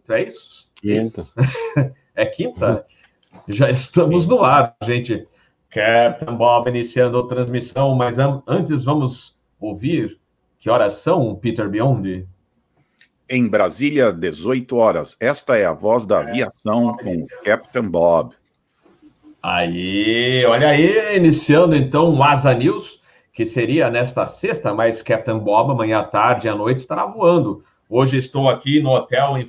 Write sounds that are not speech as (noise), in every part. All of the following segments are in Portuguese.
quinta, é isso? Quinta. (laughs) é quinta? Já estamos no ar, gente. Captain Bob iniciando a transmissão, mas antes vamos ouvir que horas são, Peter Biondi? Em Brasília, 18 horas. Esta é a voz da aviação com Captain Bob. Aí, olha aí, iniciando então o Asa News, que seria nesta sexta, mas Captain Bob amanhã à tarde e à noite estará voando. Hoje estou aqui no hotel em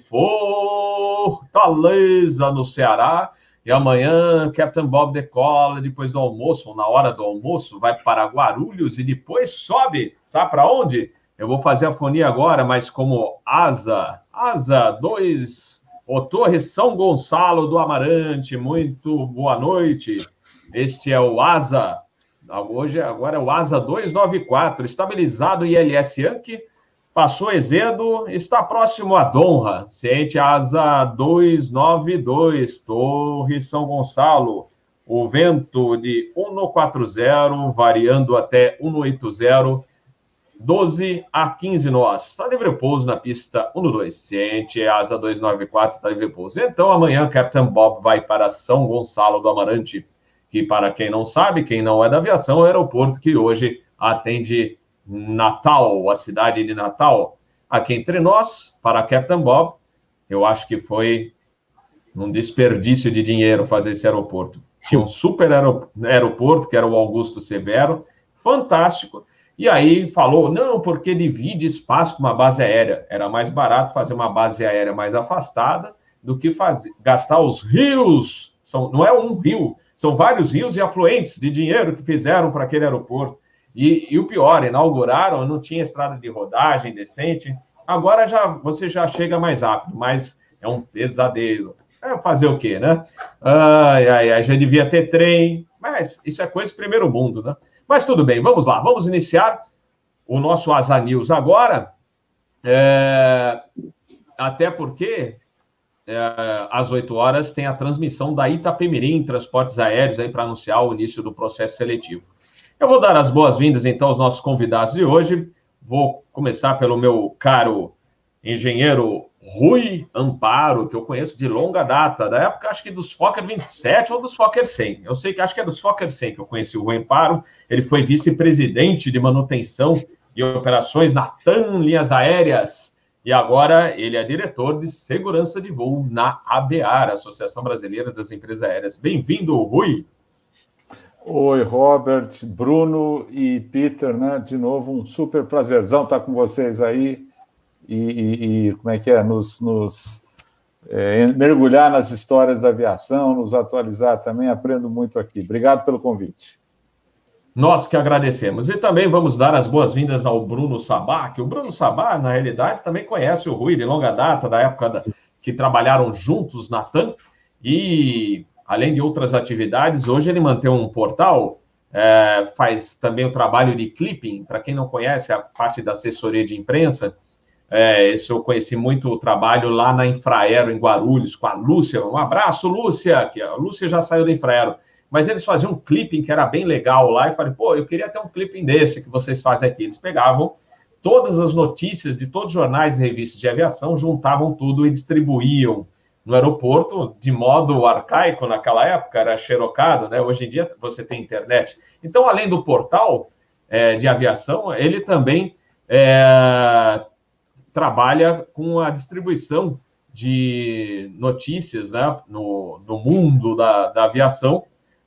Fortaleza, no Ceará, e amanhã Captain Bob decola depois do almoço, ou na hora do almoço, vai para Guarulhos e depois sobe, sabe para onde? Eu vou fazer a fonia agora, mas como Asa, Asa 2 o Torre São Gonçalo do Amarante, muito boa noite. Este é o ASA, hoje agora é o ASA 294, estabilizado ILS Yankee, passou Ezedo, está próximo a Donra, ciente ASA 292, Torre São Gonçalo, o vento de 140, variando até 180, 12 a 15 nós. Está livre pouso na pista 12. Ciente, asa 294, está livre pouso. Então, amanhã, Captain Bob vai para São Gonçalo do Amarante, que, para quem não sabe, quem não é da aviação, é o aeroporto que hoje atende Natal, a cidade de Natal. Aqui entre nós, para Captain Bob, eu acho que foi um desperdício de dinheiro fazer esse aeroporto. Tinha um super aeroporto, que era o Augusto Severo, fantástico, e aí falou, não, porque divide espaço com uma base aérea. Era mais barato fazer uma base aérea mais afastada do que fazer, gastar os rios. São, não é um rio, são vários rios e afluentes de dinheiro que fizeram para aquele aeroporto. E, e, o pior, inauguraram, não tinha estrada de rodagem decente. Agora já você já chega mais rápido, mas é um pesadelo. É fazer o quê, né? Ai, ai, ai, já devia ter trem, mas isso é coisa do primeiro mundo, né? Mas tudo bem, vamos lá, vamos iniciar o nosso Asa News agora, é, até porque é, às 8 horas tem a transmissão da Itapemirim Transportes Aéreos aí para anunciar o início do processo seletivo. Eu vou dar as boas-vindas então aos nossos convidados de hoje. Vou começar pelo meu caro engenheiro Rui Amparo, que eu conheço de longa data, da época acho que dos Fokker 27 ou dos Fokker 100. Eu sei que acho que é dos Fokker 100 que eu conheci o Rui Amparo. Ele foi vice-presidente de manutenção e operações na TAM Linhas Aéreas e agora ele é diretor de segurança de voo na ABAR, Associação Brasileira das Empresas Aéreas. Bem-vindo, Rui. Oi, Robert, Bruno e Peter, né? De novo, um super prazerzão estar com vocês aí e, e, e como é que é, nos, nos é, mergulhar nas histórias da aviação, nos atualizar também, aprendo muito aqui. Obrigado pelo convite. Nós que agradecemos. E também vamos dar as boas-vindas ao Bruno Sabá, que o Bruno Sabá, na realidade, também conhece o Rui de longa data, da época da, que trabalharam juntos na TAM, e além de outras atividades, hoje ele mantém um portal, é, faz também o trabalho de clipping, para quem não conhece, a parte da assessoria de imprensa, é, isso eu conheci muito o trabalho lá na Infraero, em Guarulhos, com a Lúcia. Um abraço, Lúcia! Que a Lúcia já saiu da Infraero. Mas eles faziam um clipping que era bem legal lá. E falei, pô, eu queria ter um clipping desse que vocês fazem aqui. Eles pegavam todas as notícias de todos os jornais e revistas de aviação, juntavam tudo e distribuíam no aeroporto de modo arcaico naquela época, era xerocado, né? Hoje em dia você tem internet. Então, além do portal é, de aviação, ele também é, trabalha com a distribuição de notícias né, no, no mundo da, da aviação,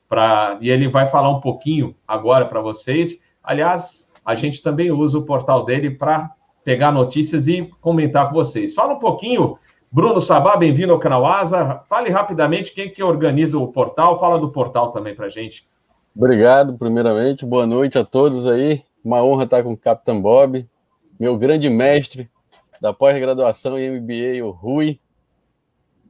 pra, e ele vai falar um pouquinho agora para vocês. Aliás, a gente também usa o portal dele para pegar notícias e comentar com vocês. Fala um pouquinho, Bruno Sabá, bem-vindo ao canal Asa. Fale rapidamente quem que organiza o portal, fala do portal também para gente. Obrigado, primeiramente. Boa noite a todos aí. Uma honra estar com o Capitão Bob, meu grande mestre, da pós-graduação em MBA, o Rui,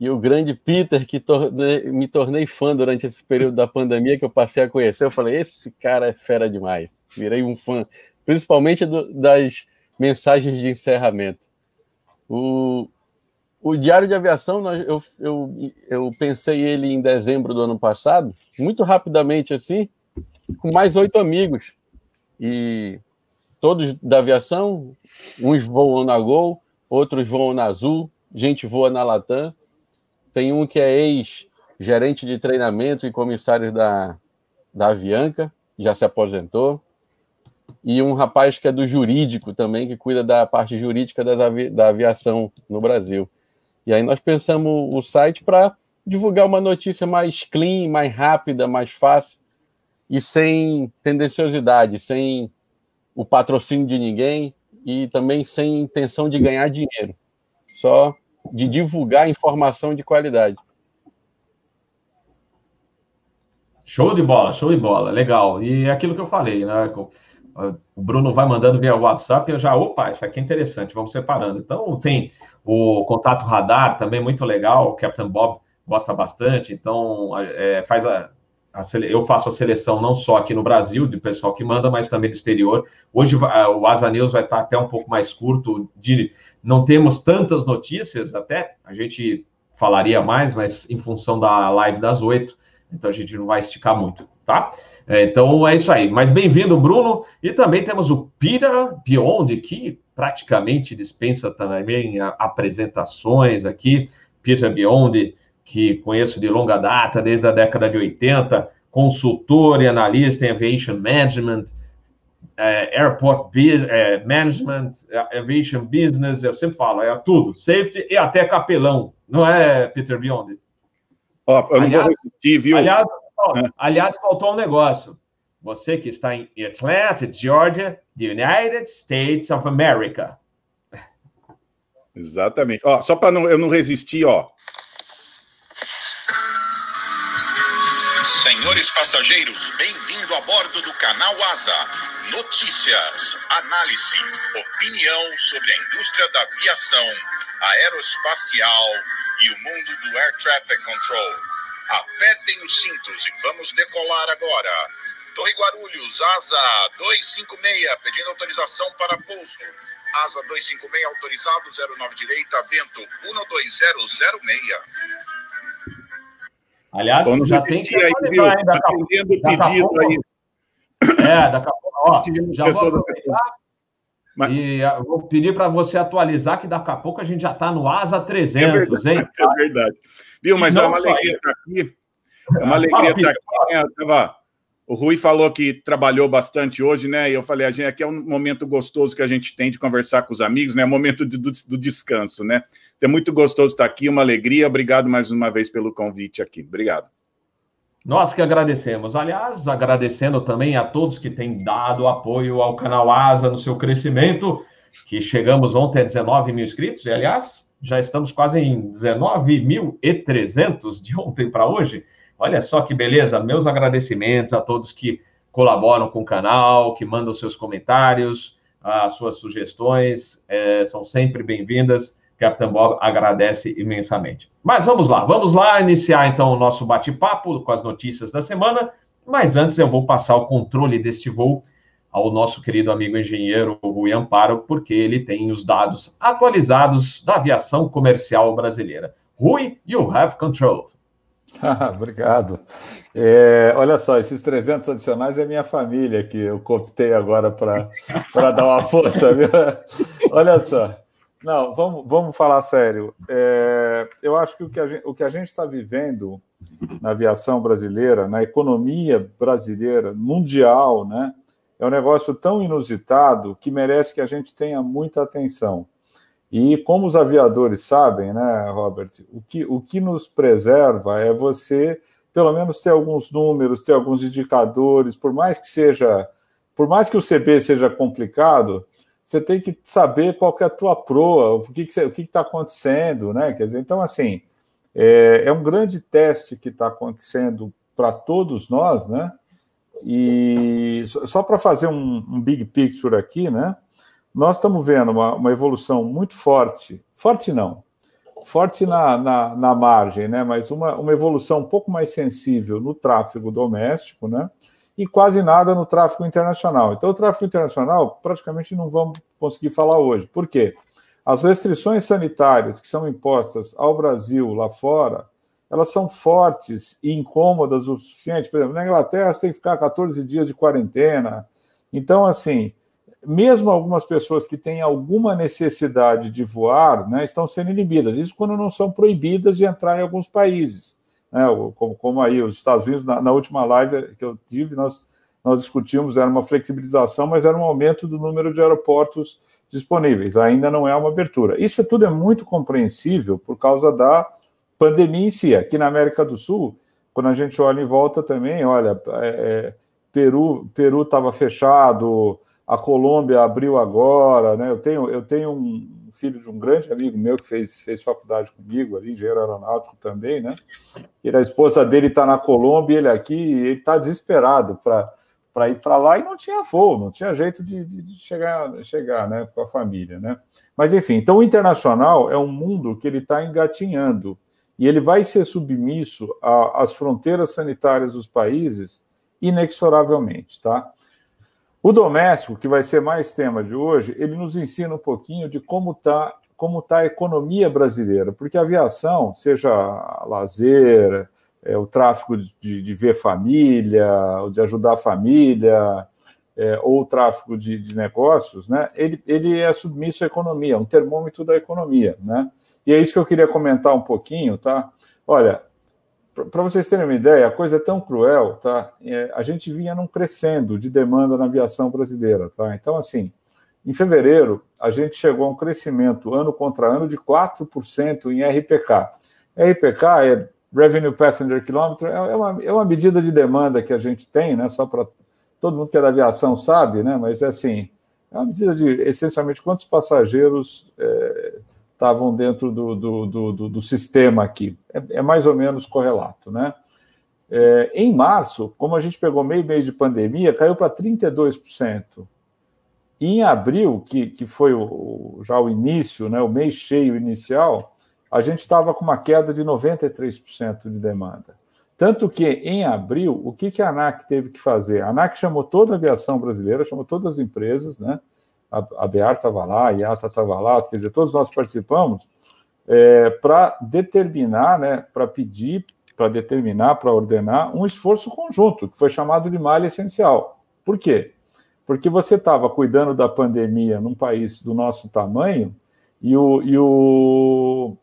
e o grande Peter, que tornei, me tornei fã durante esse período da pandemia, que eu passei a conhecer. Eu falei: esse cara é fera demais. Virei um fã, principalmente do, das mensagens de encerramento. O, o Diário de Aviação, eu, eu, eu pensei ele em dezembro do ano passado, muito rapidamente assim, com mais oito amigos. E todos da aviação, uns voam na Gol, outros voam na Azul, gente voa na Latam. Tem um que é ex-gerente de treinamento e comissário da, da Avianca, já se aposentou. E um rapaz que é do jurídico também, que cuida da parte jurídica avi da aviação no Brasil. E aí nós pensamos o site para divulgar uma notícia mais clean, mais rápida, mais fácil e sem tendenciosidade, sem o patrocínio de ninguém e também sem intenção de ganhar dinheiro. Só de divulgar informação de qualidade. Show de bola, show de bola, legal. E é aquilo que eu falei, né? O Bruno vai mandando via WhatsApp, eu já, opa, isso aqui é interessante, vamos separando. Então, tem o contato radar também muito legal, o Captain Bob gosta bastante, então é, faz a, a, eu faço a seleção não só aqui no Brasil, de pessoal que manda, mas também do exterior. Hoje o Asa News vai estar até um pouco mais curto, de não temos tantas notícias, até a gente falaria mais, mas em função da live das oito, então a gente não vai esticar muito, tá? É, então é isso aí. Mas bem-vindo, Bruno. E também temos o Peter Beyond, que praticamente dispensa também apresentações aqui. Peter Beyond, que conheço de longa data, desde a década de 80, consultor e analista em aviation management, é, airport é, management, aviation business, eu sempre falo, é tudo, safety e até capelão, não é, Peter Beyond? Ó, eu não aliás, vou resistir, viu? Aliás, aliás, faltou um negócio. Você que está em Atlanta, Georgia, the United States of America. Exatamente. Ó, só para eu não resistir, ó. Senhores passageiros, bem-vindo a bordo do canal Asa. Notícias, análise, opinião sobre a indústria da aviação, aeroespacial e o mundo do Air Traffic Control. Apertem os cintos e vamos decolar agora. Torre Guarulhos, Asa 256, pedindo autorização para pouso. Asa 256 autorizado, 09 direita, vento 12006. Aliás, Quando já tem que aí, viu? Ainda, tá atendendo o pedido pouco, aí. É, daqui a pouco, ó, já vou aproveitar mas... e vou pedir para você atualizar que daqui a pouco a gente já está no ASA 300, é verdade, hein? (laughs) É verdade. Viu, mas é uma alegria estar aqui. É uma alegria estar aqui. Né? Eu tava o Rui falou que trabalhou bastante hoje, né? E eu falei, a gente aqui é um momento gostoso que a gente tem de conversar com os amigos, né? É momento do, do, descanso, né? Então, é muito gostoso estar aqui, uma alegria. Obrigado mais uma vez pelo convite aqui. Obrigado. Nós que agradecemos. Aliás, agradecendo também a todos que têm dado apoio ao canal Asa no seu crescimento, que chegamos ontem a 19 mil inscritos, e aliás, já estamos quase em 19.300 de ontem para hoje. Olha só que beleza, meus agradecimentos a todos que colaboram com o canal, que mandam seus comentários, as suas sugestões, é, são sempre bem-vindas. Capitão Bob agradece imensamente. Mas vamos lá, vamos lá iniciar então o nosso bate-papo com as notícias da semana. Mas antes eu vou passar o controle deste voo ao nosso querido amigo engenheiro Rui Amparo, porque ele tem os dados atualizados da aviação comercial brasileira. Rui, you have control. (laughs) Obrigado. É, olha só, esses 300 adicionais é minha família que eu cooptei agora para dar uma força, viu? (laughs) Olha só. Não, vamos, vamos falar sério. É, eu acho que o que a gente está vivendo na aviação brasileira, na economia brasileira, mundial, né, é um negócio tão inusitado que merece que a gente tenha muita atenção. E como os aviadores sabem, né, Robert, o que, o que nos preserva é você, pelo menos, ter alguns números, ter alguns indicadores, por mais que seja, por mais que o CB seja complicado, você tem que saber qual que é a tua proa, o que o que está acontecendo, né? Quer dizer, então assim é, é um grande teste que está acontecendo para todos nós, né? E só para fazer um, um big picture aqui, né? nós estamos vendo uma, uma evolução muito forte, forte não, forte na, na, na, margem, né? mas uma, uma evolução um pouco mais sensível no tráfego doméstico, né? e quase nada no tráfego internacional. Então, o tráfego internacional praticamente não vamos conseguir falar hoje. Por quê? As restrições sanitárias que são impostas ao Brasil lá fora, elas são fortes e incômodas o suficiente. Por exemplo, na Inglaterra você tem que ficar 14 dias de quarentena. Então, assim, mesmo algumas pessoas que têm alguma necessidade de voar né, estão sendo inibidas. Isso quando não são proibidas de entrar em alguns países. Né, como, como aí os Estados Unidos, na, na, última live que eu tive, nós, nós discutimos, era uma flexibilização, mas era um aumento do número de aeroportos disponíveis. Ainda não é uma abertura. Isso tudo é muito compreensível por causa da pandemia em si. Aqui na América do Sul, quando a gente olha em volta também, olha, é, é Peru Peru estava fechado, a Colômbia abriu agora, né? Eu tenho, eu tenho um filho de um grande amigo meu que fez, fez faculdade comigo ali, engenheiro aeronáutico também, né? E a esposa dele está na Colômbia, ele aqui, ele está desesperado para para ir para lá e não tinha voo, não tinha jeito de, de, de, chegar, chegar né, com a família. Né? Mas, enfim, então o internacional é um mundo que ele está engatinhando e ele vai ser submisso às fronteiras sanitárias dos países inexoravelmente. Tá? O doméstico, que vai ser mais tema de hoje, ele nos ensina um pouquinho de como está como tá a economia brasileira, porque a aviação, seja lazer, é, o tráfico de, de, ver família, de ajudar a família, é, ou o tráfico de, de, negócios, né, ele, ele é submisso à economia, um termômetro da economia. Né? E é isso que eu queria comentar um pouquinho. Tá? Olha, para vocês terem uma ideia, a coisa é tão cruel, tá? É, a gente vinha num crescendo de demanda na aviação brasileira, tá? Então, assim, em fevereiro, a gente chegou a um crescimento ano contra ano de 4% em RPK. RPK é Revenue Passenger Kilometer, é, é uma, é uma medida de demanda que a gente tem, né? Só para todo mundo que é da aviação sabe, né? Mas é assim, é uma medida de essencialmente quantos passageiros é, estavam dentro do, do, do, do, sistema aqui. É, é, mais ou menos correlato, né? É, em março, como a gente pegou meio mês de pandemia, caiu para 32%. E em abril, que, que foi o, já o início, né, o mês cheio inicial, a gente estava com uma queda de 93% de demanda. Tanto que, em abril, o que, que a ANAC teve que fazer? A ANAC chamou toda a aviação brasileira, chamou todas as empresas, né? A, a BEAR estava lá, a IATA estava lá, quer dizer, todos nós participamos, é, para determinar, né, para pedir, para determinar, para ordenar um esforço conjunto, que foi chamado de malha essencial. Por quê? Porque você estava cuidando da pandemia num país do nosso tamanho e o, e o,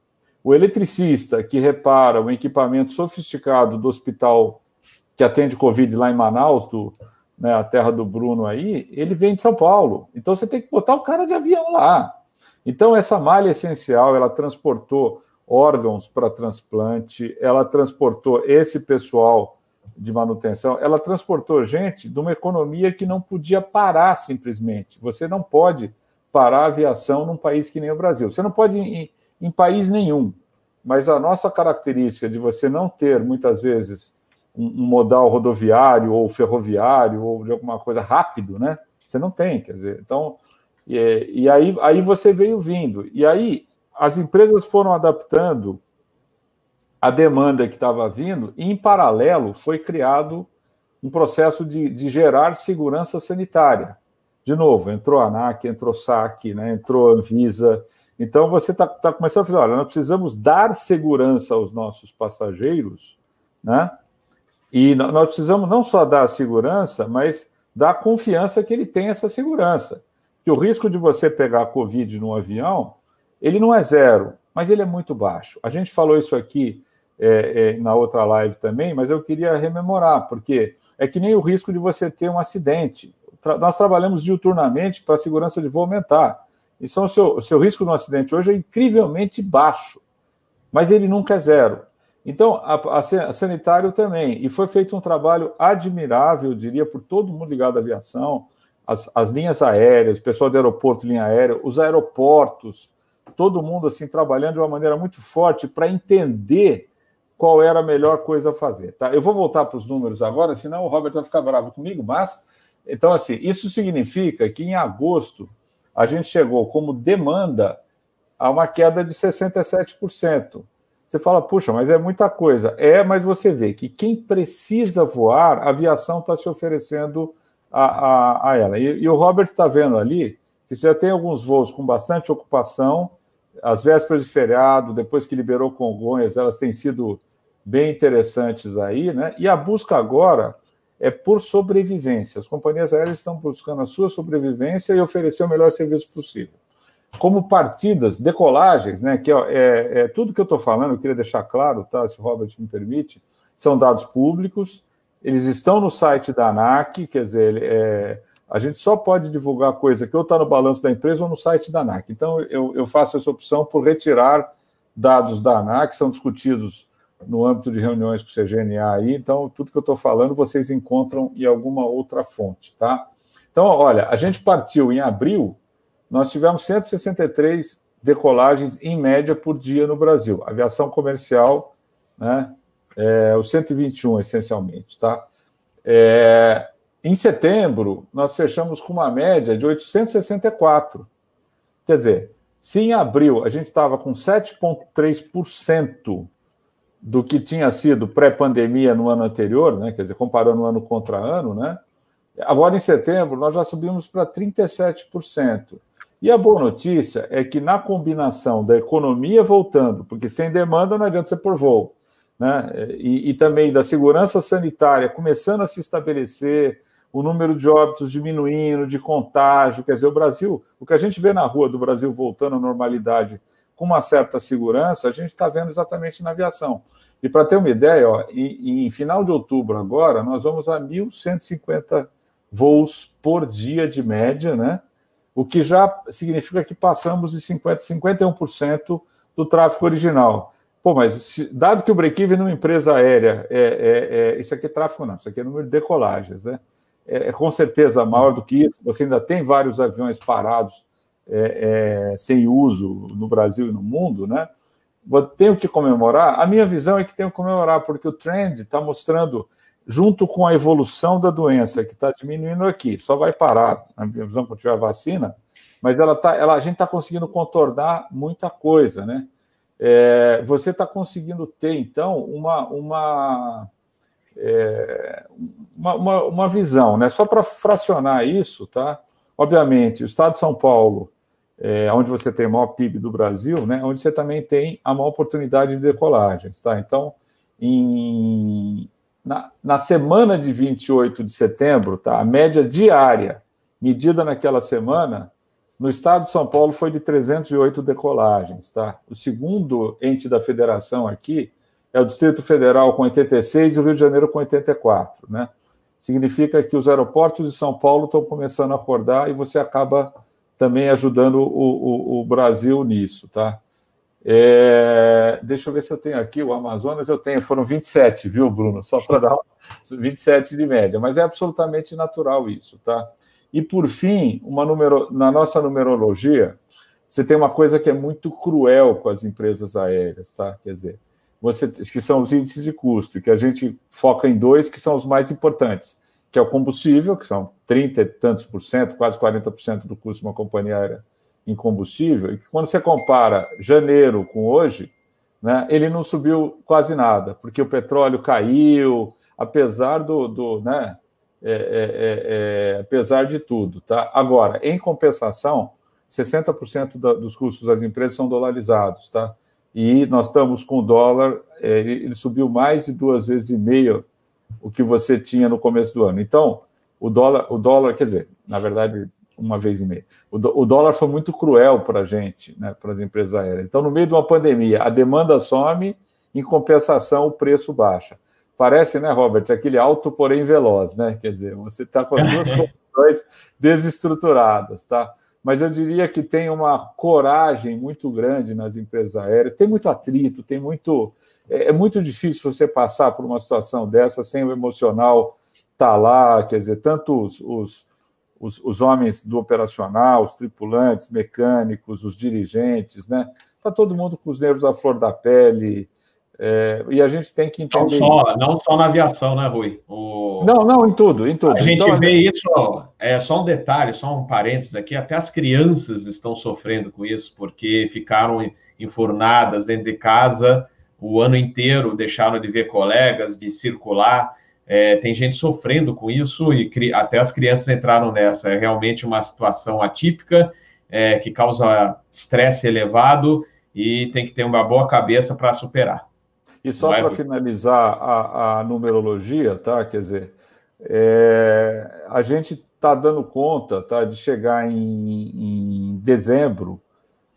o eletricista que repara o equipamento sofisticado do hospital que atende Covid lá em Manaus, do, né, a terra do Bruno aí, ele vem de São Paulo. Então você tem que botar o cara de avião lá. Então essa malha essencial, ela transportou órgãos para transplante, ela transportou esse pessoal de manutenção, ela transportou gente de uma economia que não podia parar simplesmente. Você não pode parar a aviação num país que nem o Brasil. Você não pode em, em país nenhum. Mas a nossa característica de você não ter muitas vezes um, modal rodoviário ou ferroviário ou de alguma coisa rápido, né? Você não tem, quer dizer, então e, aí, aí você veio vindo e aí as empresas foram adaptando a demanda que estava vindo e em paralelo foi criado um processo de, de gerar segurança sanitária. De novo, entrou a ANAC, entrou SAC, né, entrou a Anvisa. Então, você está tá começando a fazer, olha, nós precisamos dar segurança aos nossos passageiros, né? E nós precisamos não só dar a segurança, mas dar a confiança que ele tem essa segurança. Que o risco de você pegar a Covid no avião, ele não é zero, mas ele é muito baixo. A gente falou isso aqui é, é, na outra live também, mas eu queria rememorar, porque é que nem o risco de você ter um acidente. Tra nós trabalhamos diuturnamente para a segurança de voo aumentar. Então, o seu, o seu risco de um acidente hoje é incrivelmente baixo, mas ele nunca é zero. Então, a, a, sanitário também. E foi feito um trabalho admirável, eu diria, por todo mundo ligado à aviação, as, as linhas aéreas, o pessoal do aeroporto, linha aérea, os aeroportos, todo mundo assim trabalhando de uma maneira muito forte para entender qual era a melhor coisa a fazer. Tá? Eu vou voltar para os números agora, senão o Robert vai ficar bravo comigo, mas então assim, isso significa que em agosto a gente chegou como demanda a uma queda de 67%. Você fala, puxa, mas é muita coisa. É, mas você vê que quem precisa voar, a aviação está se oferecendo a, a, a ela. E, e o Robert está vendo ali que já tem alguns voos com bastante ocupação, as vésperas de feriado, depois que liberou Congonhas, elas têm sido bem interessantes aí, né? E a busca agora é por sobrevivência. As companhias aéreas estão buscando a sua sobrevivência e oferecer o melhor serviço possível. Como partidas, decolagens, né, que é, é, tudo que eu estou falando, eu queria deixar claro, tá, se o Robert me permite, são dados públicos, eles estão no site da ANAC, quer dizer, é, a gente só pode divulgar coisa que ou está no balanço da empresa ou no site da ANAC. Então, eu, eu faço essa opção por retirar dados da ANAC, são discutidos no âmbito de reuniões com o CGNA aí, então tudo que eu estou falando vocês encontram em alguma outra fonte, tá? Então, olha, a gente partiu em abril, nós tivemos 163 decolagens em média por dia no Brasil, aviação comercial, né? É, o 121 essencialmente, tá? É, em setembro, nós fechamos com uma média de 864. Quer dizer, se em abril a gente estava com 7,3% do que tinha sido pré-pandemia no ano anterior, né? quer dizer, comparando ano contra ano, né? agora em setembro nós já subimos para 37%. E a boa notícia é que na combinação da economia voltando, porque sem demanda não adianta você pôr voo, né? e, e também da segurança sanitária começando a se estabelecer, o número de óbitos diminuindo, de contágio, quer dizer, o Brasil, o que a gente vê na rua do Brasil voltando à normalidade com uma certa segurança, a gente está vendo exatamente na aviação. E para ter uma ideia, ó, em, em, final de outubro agora, nós vamos a 1.150 voos por dia de média, né? O que já significa que passamos de 50, 51% do tráfego original. Pô, mas se, dado que o break-even numa empresa aérea é, é, é, Isso aqui é tráfego, não, isso aqui é número de decolagens, né? É, é com certeza maior do que isso. Você ainda tem vários aviões parados é, é, sem uso no Brasil e no mundo, né? Tenho que comemorar. A minha visão é que tenho que comemorar, porque o trend está mostrando, junto com a evolução da doença, que está diminuindo aqui, só vai parar, na minha visão, quando tiver a vacina, mas ela tá, ela, a gente está conseguindo contornar muita coisa, né? É, você está conseguindo ter, então, uma, uma, é, uma, uma, uma, visão, né? Só para fracionar isso, tá? Obviamente, o Estado de São Paulo é, onde você tem o maior PIB do Brasil, né, onde você também tem a maior oportunidade de decolagens. Tá? Então, em, na, na, semana de 28 de setembro, tá, a média diária medida naquela semana, no estado de São Paulo foi de 308 decolagens. Tá? O segundo ente da federação aqui é o Distrito Federal com 86 e o Rio de Janeiro com 84. Né? Significa que os aeroportos de São Paulo estão começando a acordar e você acaba também ajudando o, o, o Brasil nisso, tá? É, deixa eu ver se eu tenho aqui o Amazonas, eu tenho, foram 27, viu, Bruno? Só para dar (laughs) 27 de média, mas é absolutamente natural isso, tá? E por fim, uma numero, na nossa numerologia, você tem uma coisa que é muito cruel com as empresas aéreas, tá? Quer dizer, você, que são os índices de custo, que a gente foca em dois que são os mais importantes que é o combustível, que são 30 e tantos por cento, quase 40% do custo de uma companhia aérea em combustível, e que quando você compara janeiro com hoje, né, ele não subiu quase nada, porque o petróleo caiu, apesar do, do né, é, é, é, é apesar de tudo, tá? Agora, em compensação, 60% da, dos custos das empresas são dolarizados, tá? E nós estamos com o dólar, é, ele, ele subiu mais de duas vezes e meia o que você tinha no começo do ano. Então, o dólar, o dólar quer dizer, na verdade, uma vez e meia. O, o dólar foi muito cruel para a gente, né, para as empresas aéreas. Então, no meio de uma pandemia, a demanda some, em compensação, o preço baixa. Parece, né, Robert, aquele alto, porém veloz, né? Quer dizer, você está com as duas (laughs) condições desestruturadas, tá? Mas eu diria que tem uma coragem muito grande nas empresas aéreas, tem muito atrito, tem muito é, é muito difícil você passar por uma situação dessa sem o emocional estar tá lá, quer dizer, tanto os, os, os, os homens do operacional, os tripulantes, mecânicos, os dirigentes, né? Está todo mundo com os nervos à flor da pele, é, e a gente tem que entender. Não só, não só na aviação, né, Rui? O... Não, não, em tudo, em tudo. A gente então, vê isso, é só um detalhe, só um parênteses aqui, até as crianças estão sofrendo com isso, porque ficaram enfurnadas dentro de casa o ano inteiro deixaram de ver colegas, de circular. É, tem gente sofrendo com isso e até as crianças entraram nessa. É realmente uma situação atípica é, que causa estresse elevado e tem que ter uma boa cabeça para superar. E só para finalizar a, a, numerologia, tá? Quer dizer, É, a gente está dando conta tá, de chegar em, em dezembro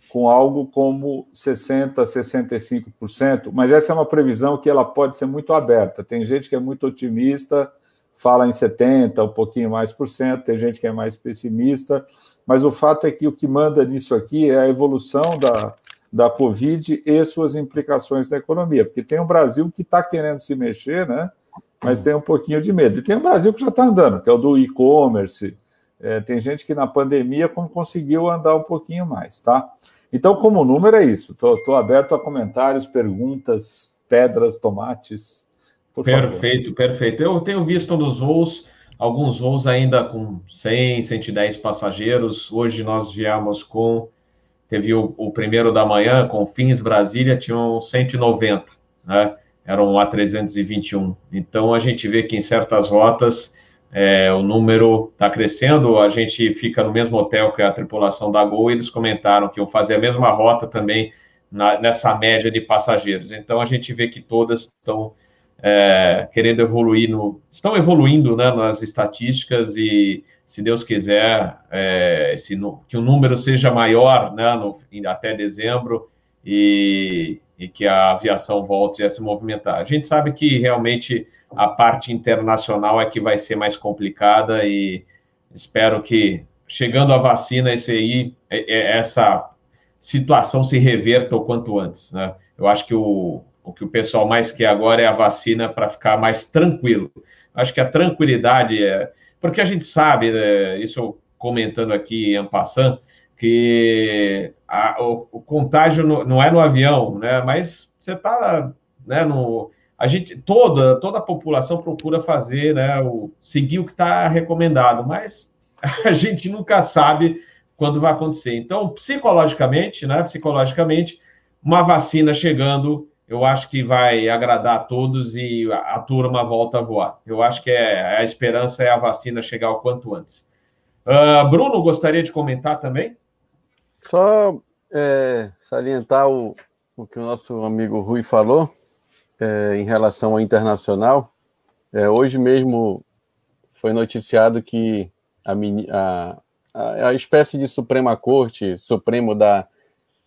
com algo como 60%, 65%, mas essa é uma previsão que ela pode ser muito aberta. Tem gente que é muito otimista, fala em 70%, um pouquinho mais por cento, tem gente que é mais pessimista, mas o fato é que o que manda nisso aqui é a evolução da, da Covid e suas implicações na economia, porque tem um Brasil que está querendo se mexer, né? mas tem um pouquinho de medo. E tem um Brasil que já está andando, que é o do e-commerce. É, tem gente que na pandemia conseguiu andar um pouquinho mais, tá? Então, como número, é isso. Estou aberto a comentários, perguntas, pedras, tomates. perfeito, favor. perfeito. Eu tenho visto nos voos, alguns voos ainda com 100, 110 passageiros. Hoje nós viemos com. Teve o, o primeiro da manhã, com Fins Brasília, tinham 190, né? Eram A321. Então, a gente vê que em certas rotas é, o número está crescendo, a gente fica no mesmo hotel que a tripulação da Gol, eles comentaram que iam fazer a mesma rota também na, nessa média de passageiros. Então a gente vê que todas estão é, querendo evoluir, no, estão evoluindo né, nas estatísticas e, se Deus quiser, é, esse, que o número seja maior né, no, até dezembro e, e que a aviação volte a se movimentar. A gente sabe que realmente a parte internacional é que vai ser mais complicada e espero que chegando a vacina esse aí é, é, essa situação se reverta o quanto antes, né? Eu acho que o, o que o pessoal mais quer agora é a vacina para ficar mais tranquilo. Acho que a tranquilidade é porque a gente sabe, né, isso eu comentando aqui em passant, que a, o, o, contágio no, não é no avião, né? Mas você está né, no a gente toda toda a população procura fazer, né, o, seguir o que está recomendado, mas (laughs) a gente nunca sabe quando vai acontecer. Então, psicologicamente, né, psicologicamente, uma vacina chegando, eu acho que vai agradar a todos e a, turma volta a voar. Eu acho que é, a esperança é a vacina chegar o quanto antes. Uh, Bruno, gostaria de comentar também? Só é, salientar o, o que o nosso amigo Rui falou é, em relação ao internacional. É, hoje mesmo foi noticiado que a, a, a, espécie de Suprema Corte, Supremo da,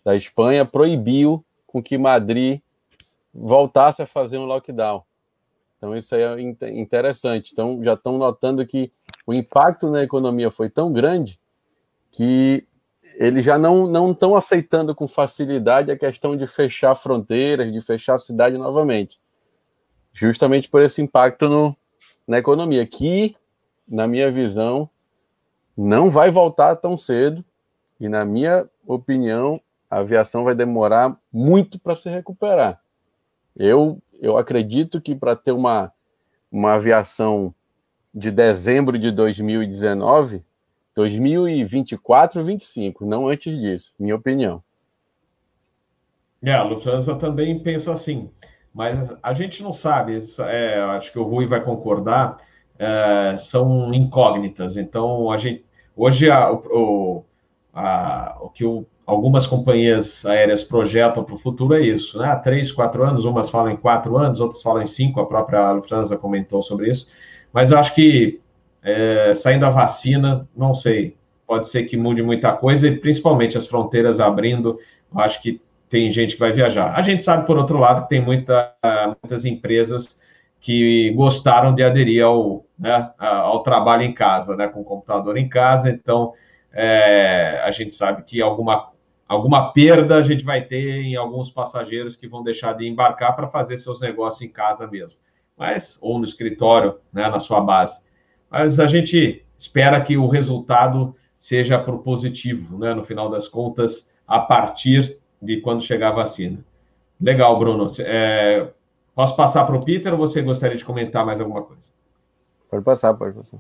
da Espanha, proibiu com que Madrid voltasse a fazer um lockdown. Então, isso aí é interessante. Então, já estão notando que o impacto na economia foi tão grande que eles já não estão aceitando com facilidade a questão de fechar fronteiras, de fechar a cidade novamente, justamente por esse impacto no, na economia, que, na minha visão, não vai voltar tão cedo, e, na minha opinião, a aviação vai demorar muito para se recuperar. Eu, eu acredito que para ter uma, uma aviação de dezembro de 2019, 2024, 25, não antes disso, minha opinião. É, a Lufthansa também pensa assim, mas a gente não sabe, é, acho que o Rui vai concordar, é, são incógnitas, então a gente, hoje a, o, a, o que o, algumas companhias aéreas projetam para o futuro é isso, né? Há três, quatro anos, umas falam em quatro anos, outras falam em cinco, a própria Lufthansa comentou sobre isso, mas acho que é, saindo a vacina, não sei, pode ser que mude muita coisa, e principalmente as fronteiras abrindo, acho que tem gente que vai viajar. A gente sabe, por outro lado, que tem muita, muitas empresas que gostaram de aderir ao, né, ao trabalho em casa, né, com o computador em casa, então é, a gente sabe que alguma, alguma perda a gente vai ter em alguns passageiros que vão deixar de embarcar para fazer seus negócios em casa mesmo, mas ou no escritório, né, na sua base mas a gente espera que o resultado seja propositivo, né, no final das contas, a partir de quando chegar a vacina. Legal, Bruno. É, posso passar para o Peter ou você gostaria de comentar mais alguma coisa? Pode passar, pode passar.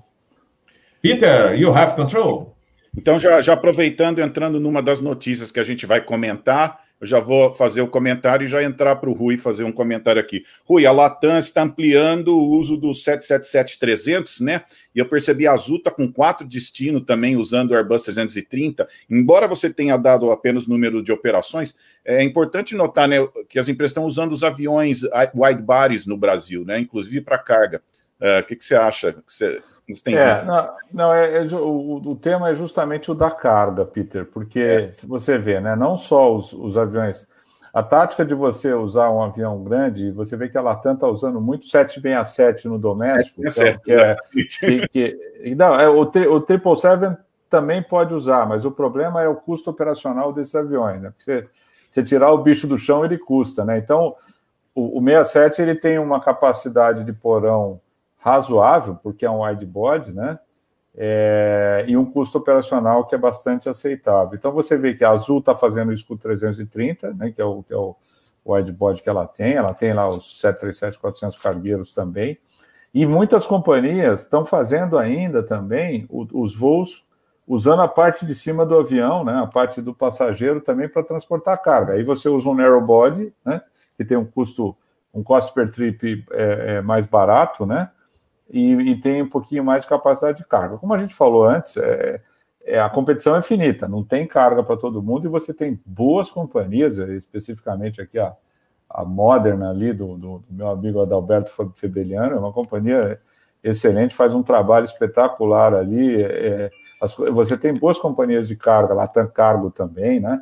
Peter, you have control. Então, já, já aproveitando, entrando numa das notícias que a gente vai comentar, eu já vou fazer o comentário e já entrar para o Rui fazer um comentário aqui. Rui, a Latam está ampliando o uso do 777-300, né? E eu percebi a Azul está com quatro destinos também usando o Airbus 330. Embora você tenha dado apenas número de operações, é importante notar né, que as empresas estão usando os aviões wide bodies no Brasil, né? Inclusive para carga. O que, que você acha? Que você, é, não, não é, é o, o, tema é justamente o da carga, Peter, porque é. se você vê, né, não só os, os aviões a tática de você usar um avião grande, você vê que a Latam está usando muito 767 no doméstico, 767, que é, que, que, não, é, o, o 777 também pode usar, mas o problema é o custo operacional desses aviões, né? Porque você, você tirar o bicho do chão, ele custa, né? Então, o, o 67 ele tem uma capacidade de porão razoável, porque é um widebody, né? é, e um custo operacional que é bastante aceitável. Então você vê que a Azul está fazendo isso com o 330, né, que é o, que é o que ela tem, ela tem lá os 737-400 cargueiros também, e muitas companhias estão fazendo ainda também os voos usando a parte de cima do avião, né, a parte do passageiro também para transportar carga. Aí você usa um narrow body, né, que tem um custo, um cost per trip é, é mais barato, né, e, e, tem um pouquinho mais de capacidade de carga. Como a gente falou antes, é, é a competição é finita, não tem carga para todo mundo e você tem boas companhias, especificamente aqui a, a Moderna ali do, do, do meu amigo Adalberto Febeliano, é uma companhia excelente, faz um trabalho espetacular ali. É, as, você tem boas companhias de carga, Latam Cargo também, né?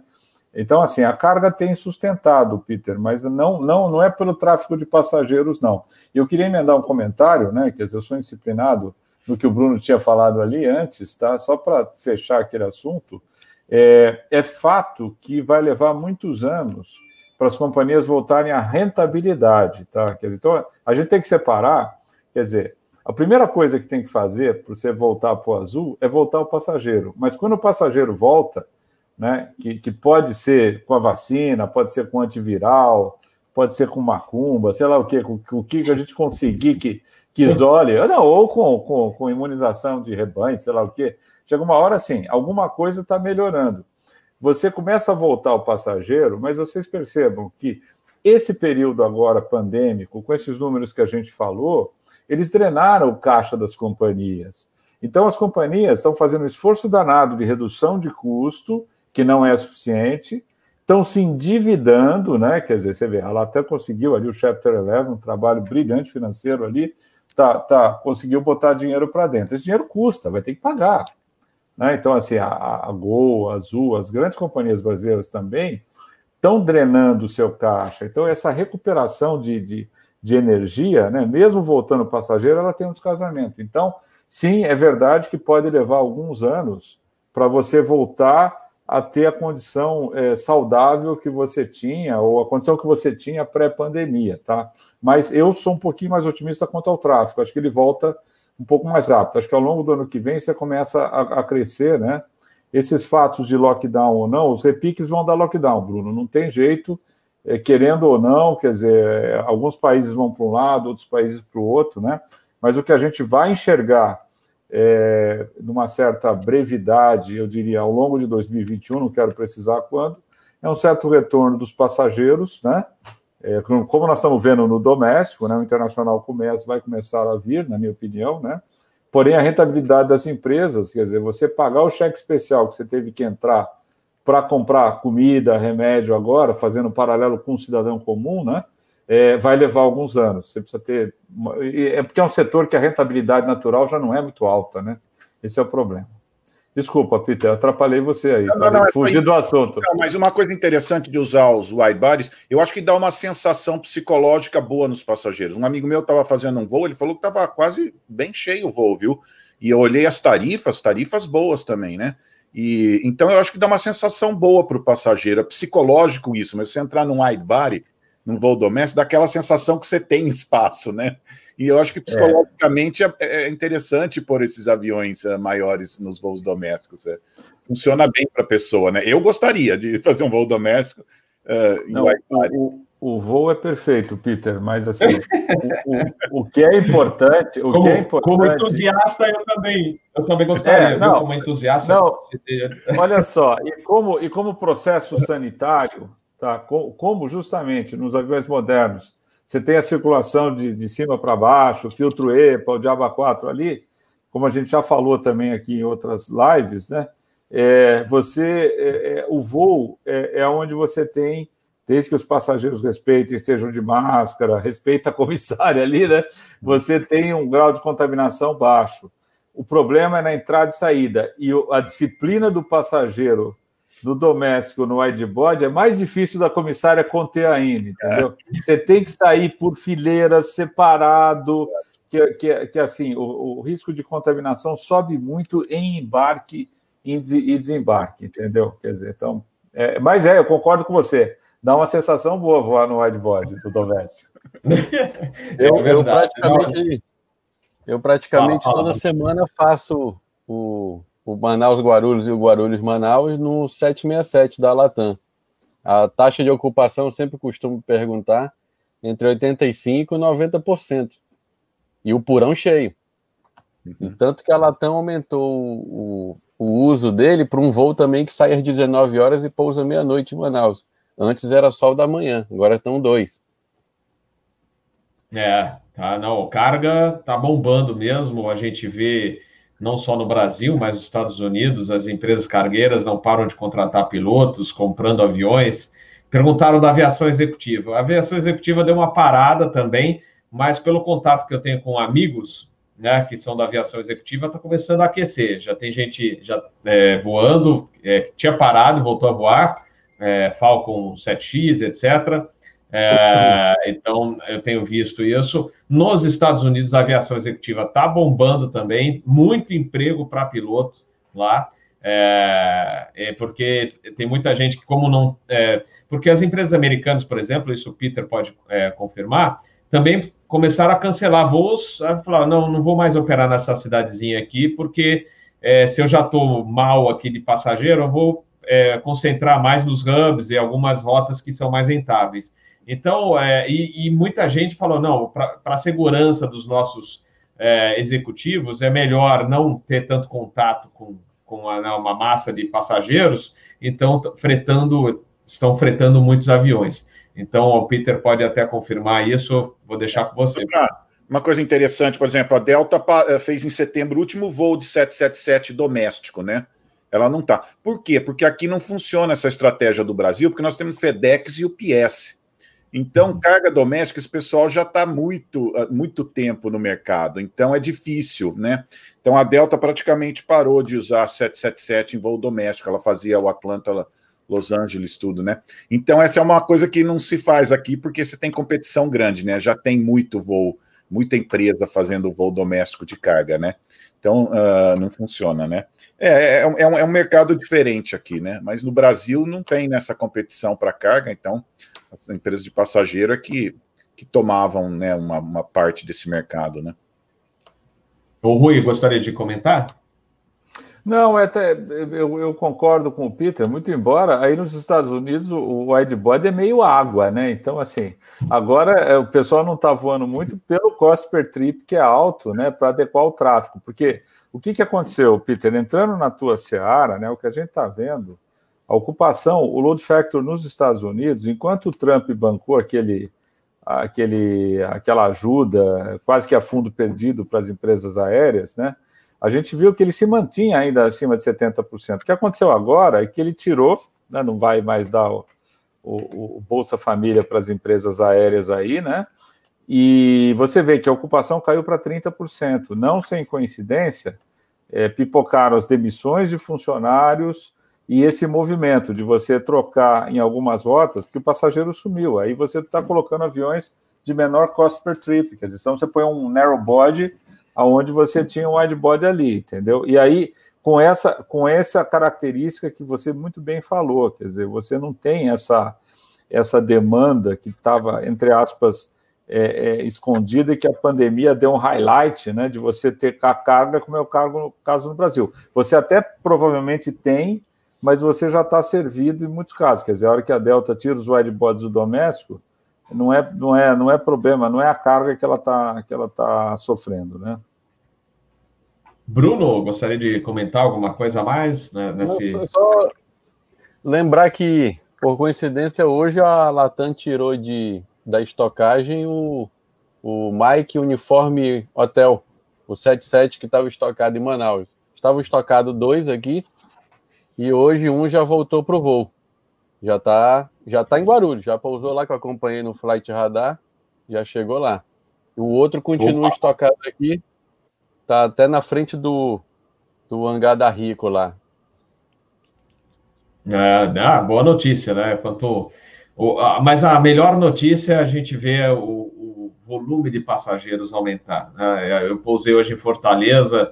Então, assim, a carga tem sustentado, Peter, mas não, não, não é pelo tráfego de passageiros, não. Eu queria emendar um comentário, né? Que eu sou disciplinado no que o Bruno tinha falado ali antes, tá? Só para fechar aquele assunto, é, é fato que vai levar muitos anos para as companhias voltarem à rentabilidade, tá? Quer dizer, então, a gente tem que separar, quer dizer, a primeira coisa que tem que fazer para você voltar para o azul é voltar o passageiro. Mas quando o passageiro volta, né? Que, que pode ser com a vacina, pode ser com antiviral, pode ser com macumba, sei lá o que, com o que a gente conseguir que, que isole, não, ou com, com, com imunização de rebanho, sei lá o que. Chega uma hora assim, alguma coisa está melhorando. Você começa a voltar o passageiro, mas vocês percebam que esse período agora pandêmico, com esses números que a gente falou, eles drenaram o caixa das companhias. Então, as companhias estão fazendo um esforço danado de redução de custo que não é suficiente, estão se endividando, né? Quer dizer, você vê, ela até conseguiu ali o Chapter 11, um trabalho brilhante financeiro ali, tá, tá, conseguiu botar dinheiro para dentro. Esse dinheiro custa, vai ter que pagar. Né? Então, assim, a, a Gol, a Azul, as grandes companhias brasileiras também estão drenando o seu caixa. Então, essa recuperação de, de, de energia, né, mesmo voltando passageiro, ela tem um descasamento. Então, sim, é verdade que pode levar alguns anos para você voltar a ter a condição é, saudável que você tinha, ou a condição que você tinha pré-pandemia, tá? Mas eu sou um pouquinho mais otimista quanto ao tráfego, acho que ele volta um pouco mais rápido. Acho que ao longo do ano que vem você começa a, a crescer, né? Esses fatos de lockdown ou não, os repiques vão dar lockdown, Bruno, não tem jeito, é, querendo ou não, quer dizer, alguns países vão para um lado, outros países para o outro, né? Mas o que a gente vai enxergar é, numa certa brevidade, eu diria, ao longo de 2021, não quero precisar quando, é um certo retorno dos passageiros, né? É, como nós estamos vendo no doméstico, né, o internacional começa, vai começar a vir, na minha opinião, né? Porém, a rentabilidade das empresas, quer dizer, você pagar o cheque especial que você teve que entrar para comprar comida, remédio agora, fazendo um paralelo com um cidadão comum, né? É, vai levar alguns anos. Você precisa ter. É porque é um setor que a rentabilidade natural já não é muito alta, né? Esse é o problema. Desculpa, Peter, atrapalhei você aí. Não, não, fugi do assunto. Não, mas uma coisa interessante de usar os wide bodies, eu acho que dá uma sensação psicológica boa nos passageiros. Um amigo meu estava fazendo um voo, ele falou que estava quase bem cheio o voo, viu? E eu olhei as tarifas, tarifas boas também, né? E então eu acho que dá uma sensação boa para o passageiro, é psicológico isso, mas você entrar num wide body, num voo doméstico, dá aquela sensação que você tem espaço, né? E eu acho que psicologicamente é, é interessante pôr esses aviões uh, maiores nos voos domésticos. É. Funciona bem para a pessoa, né? Eu gostaria de (laughs) fazer um voo doméstico uh, em Não, o, o, voo é perfeito, Peter, mas assim, o, o, o, que é importante, o como, que é importante. Como entusiasta, eu também, eu também gostaria, é, não, como entusiasta. Não, olha só, e como, e como processo sanitário, tá? como justamente nos aviões modernos você tem a circulação de, de cima para baixo, filtro EPA, o Diaba 4 ali, como a gente já falou também aqui em outras lives, né? É, você, é, é, o voo é, é onde você tem desde que os passageiros respeitem, estejam de máscara, respeita a comissária ali, né? Você tem um grau de contaminação baixo. O problema é na entrada e saída. E a disciplina do passageiro no doméstico, no wideboard, é mais difícil da comissária conter ainda, entendeu? Você tem que sair por fileiras, separado, que, que, que assim, o, o risco de contaminação sobe muito em embarque e desembarque, entendeu? Quer dizer, então. É, mas é, eu concordo com você. Dá uma sensação boa voar no wideboard do doméstico. (laughs) eu, é eu praticamente, eu praticamente ah, toda semana faço o, o Manaus Guarulhos e o Guarulhos Manaus no 767 da Latam. A taxa de ocupação, eu sempre costumo perguntar, entre 85% e 90%. E o purão cheio. Uhum. Tanto que a Latam aumentou o, o uso dele para um voo também que sai às 19 horas e pousa meia-noite em Manaus. Antes era só o da manhã, agora estão dois. É, tá, não, carga tá bombando mesmo, a gente vê não só no Brasil, mas nos Estados Unidos, as empresas cargueiras não param de contratar pilotos, comprando aviões. Perguntaram da aviação executiva. A aviação executiva deu uma parada também, mas pelo contato que eu tenho com amigos, né, que são da aviação executiva, está começando a aquecer. Já tem gente já é, voando, é, tinha parado voltou a voar, é, Falcon 7X, etc. É, então, eu tenho visto isso. Nos Estados Unidos, a aviação executiva está bombando também, muito emprego para piloto lá, é, é, porque tem muita gente que, como não. É, porque as empresas americanas, por exemplo, isso o Peter pode é, confirmar, também começaram a cancelar voos, a falar, não, não vou mais operar nessa cidadezinha aqui, porque é, se eu já estou mal aqui de passageiro, eu vou concentrar mais nos hubs e algumas rotas que são mais rentáveis. Então, é, e, e, muita gente falou: não, para a segurança dos nossos é, executivos, é melhor não ter tanto contato com, com a, né, uma massa de passageiros, então fretando, estão fretando muitos aviões. Então, o Peter pode até confirmar isso, vou deixar com você. Uma coisa interessante, por exemplo, a Delta eh, fez em setembro o último voo de 777 doméstico, né? Ela não está. Por quê? Porque aqui não funciona essa estratégia do Brasil, porque nós temos FedEx e UPS. Então, uhum. carga doméstica, esse pessoal já está muito, muito tempo no mercado, então é difícil, né? Então a Delta praticamente parou de usar 777 em voo doméstico, ela fazia o Atlanta, Los Angeles, tudo, né? Então, essa é uma coisa que não se faz aqui, porque você tem competição grande, né? Já tem muito voo, muita empresa fazendo voo doméstico de carga, né? Então, uh, não funciona, né? É, é, é, um, é um mercado diferente aqui, né? Mas no Brasil não tem nessa competição para carga, então as empresas de passageiro é que, que tomavam né, uma, uma parte desse mercado, né? O Rui, gostaria de comentar? Não, é até, eu, eu, concordo com o Peter, muito embora aí nos Estados Unidos o, widebody é meio água, né? Então, assim, agora é, o pessoal não está voando muito pelo cost per trip, que é alto, né? Para adequar o tráfego. Porque o que, que aconteceu, Peter? Entrando na tua seara, né? O que a gente está vendo a ocupação, o load factor nos Estados Unidos, enquanto o Trump bancou aquele, aquele, aquela ajuda quase que a fundo perdido para as empresas aéreas, né? A gente viu que ele se mantinha ainda acima de 70%. O que aconteceu agora é que ele tirou, né, não vai mais dar o, o, o Bolsa Família para as empresas aéreas aí, né? E você vê que a ocupação caiu para 30%. Não sem coincidência, é, pipocaram as demissões de funcionários, e esse movimento de você trocar em algumas rotas, porque o passageiro sumiu, aí você está colocando aviões de menor cost per trip, quer dizer, então você põe um narrow body aonde você tinha um wide body ali, entendeu? E aí com essa com essa característica que você muito bem falou, quer dizer, você não tem essa essa demanda que estava entre aspas é, é, escondida e que a pandemia deu um highlight, né, de você ter a carga, como é o caso no Brasil. Você até provavelmente tem mas você já está servido em muitos casos. Quer dizer, a hora que a Delta tira os widebodies do doméstico, não é, não é, não é problema, não é a carga que ela está que ela tá sofrendo, né? Bruno, gostaria de comentar alguma coisa a mais né, nesse. Não, só lembrar que, por coincidência, hoje a Latam tirou de, da estocagem o, o Mike Uniforme Hotel, o 77 que estava estocado em Manaus. Estava estocado dois aqui, e hoje um já voltou para o voo. Já está já está em Guarulhos, já pousou lá que eu acompanhei no Flight Radar, já chegou lá. O outro continua Opa. estocado aqui, tá até na frente do, do hangar da Rico lá. É, ah, boa notícia, né? Quanto, o, a, mas a melhor notícia é a gente ver o, o volume de passageiros aumentar. Né? Eu pousei hoje em Fortaleza,